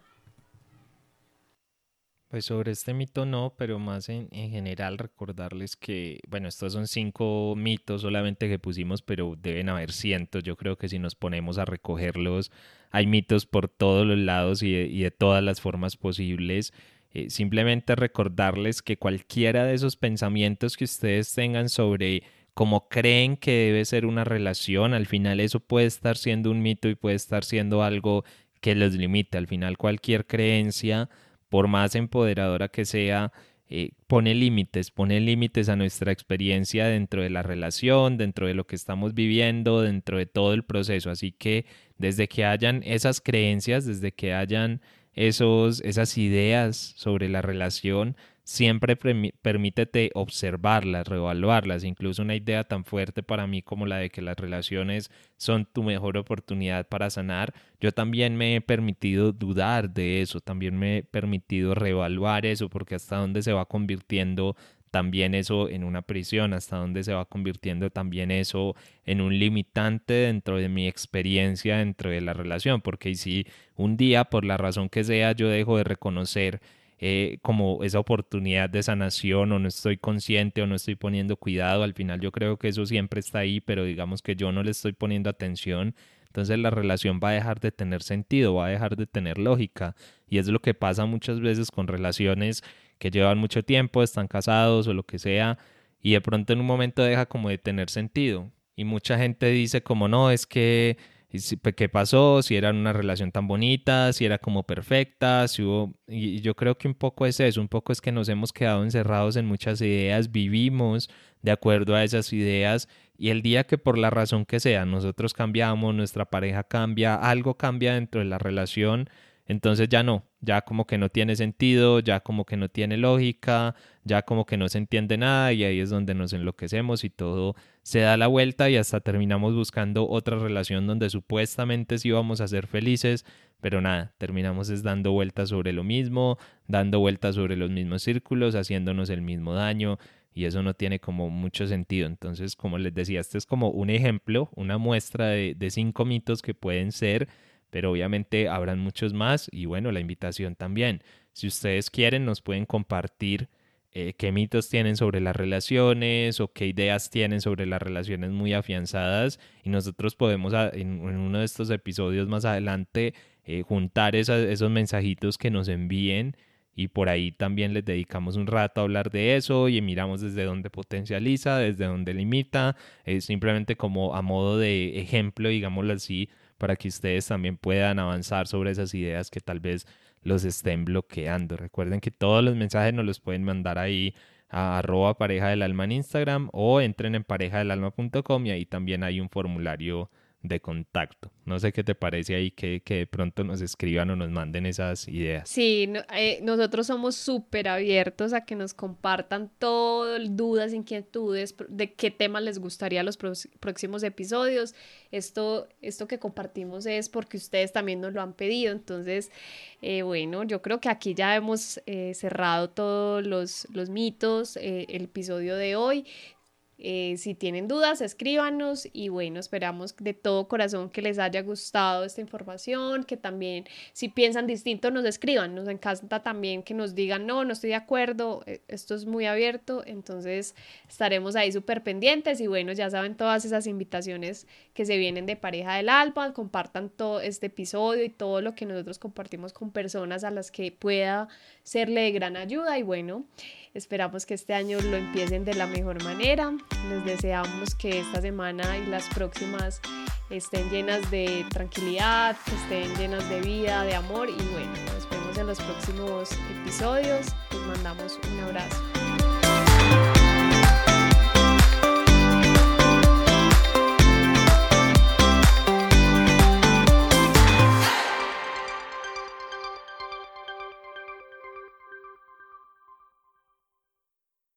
Pues sobre este mito no, pero más en, en, general recordarles que, bueno, estos son cinco mitos solamente que pusimos, pero deben haber cientos. Yo creo que si nos ponemos a recogerlos, hay mitos por todos los lados y de, todas las formas posibles. Eh, simplemente recordarles que cualquiera de esos pensamientos que ustedes tengan sobre como creen que debe ser una relación, al final eso puede estar siendo un mito y puede estar siendo algo que los limite. Al final cualquier creencia, por más empoderadora que sea, eh, pone límites, pone límites a nuestra experiencia dentro de la relación, dentro de lo que estamos viviendo, dentro de todo el proceso. Así que desde que hayan esas creencias, desde que hayan esos, esas ideas sobre la relación, siempre permítete observarlas, reevaluarlas, incluso una idea tan fuerte para mí como la de que las relaciones son tu mejor oportunidad para sanar. Yo también me he permitido dudar de eso, también me he permitido reevaluar eso, porque hasta dónde se va convirtiendo también eso en una prisión, hasta dónde se va convirtiendo también eso en un limitante dentro de mi experiencia dentro de la relación, porque si un día, por la razón que sea, yo dejo de reconocer eh, como esa oportunidad de sanación o no estoy consciente o no estoy poniendo cuidado. Al final yo creo que eso siempre está ahí, pero digamos que yo no le estoy poniendo atención. Entonces la relación va a dejar de tener sentido, va a dejar de tener lógica. Y es lo que pasa muchas veces con relaciones que llevan mucho tiempo, están casados o lo que sea, y de pronto en un momento deja como de tener sentido. Y mucha gente dice como no, es que qué pasó, si era una relación tan bonita, si era como perfecta, si hubo... Y yo creo que un poco es eso, un poco es que nos hemos quedado encerrados en muchas ideas, vivimos de acuerdo a esas ideas y el día que por la razón que sea nosotros cambiamos, nuestra pareja cambia, algo cambia dentro de la relación, entonces ya no, ya como que no tiene sentido, ya como que no tiene lógica, ya como que no se entiende nada y ahí es donde nos enloquecemos y todo se da la vuelta y hasta terminamos buscando otra relación donde supuestamente sí vamos a ser felices, pero nada, terminamos es dando vueltas sobre lo mismo, dando vueltas sobre los mismos círculos, haciéndonos el mismo daño y eso no tiene como mucho sentido. Entonces, como les decía, este es como un ejemplo, una muestra de, de cinco mitos que pueden ser pero obviamente habrán muchos más y bueno, la invitación también. Si ustedes quieren, nos pueden compartir eh, qué mitos tienen sobre las relaciones o qué ideas tienen sobre las relaciones muy afianzadas y nosotros podemos en, uno de estos episodios más adelante eh, juntar esos mensajitos que nos envíen y por ahí también les dedicamos un rato a hablar de eso y miramos desde dónde potencializa, desde dónde limita, es simplemente como a modo de ejemplo, digámoslo así, para que ustedes también puedan avanzar sobre esas ideas que tal vez los estén bloqueando. Recuerden que todos los mensajes nos los pueden mandar ahí a arroba pareja del alma en Instagram o entren en parejadelalma.com y ahí también hay un formulario de contacto. No sé qué te parece ahí que, que de pronto nos escriban o nos manden esas ideas. Sí, eh, nosotros somos súper abiertos a que nos compartan todo, dudas, inquietudes, de qué temas les gustaría los próximos episodios. Esto, esto que compartimos es porque ustedes también nos lo han pedido. Entonces, eh, bueno, yo creo que aquí ya hemos eh, cerrado todos los, los mitos, el episodio de hoy. Eh, si tienen dudas, escríbanos y bueno, esperamos de todo corazón que les haya gustado esta información, que también si piensan distinto nos escriban, nos encanta también que nos digan, no, no estoy de acuerdo, eh, esto es muy abierto, entonces estaremos ahí súper pendientes y bueno, ya saben todas esas invitaciones que se vienen de pareja del alma, compartan todo este episodio y todo lo que nosotros compartimos con personas a las que pueda serle de gran ayuda. Y bueno, Esperamos que este año lo empiecen de la mejor manera. Les deseamos que esta semana y las próximas estén llenas de tranquilidad, que estén llenas de vida, de amor y bueno, nos vemos en los próximos episodios. Les mandamos un abrazo.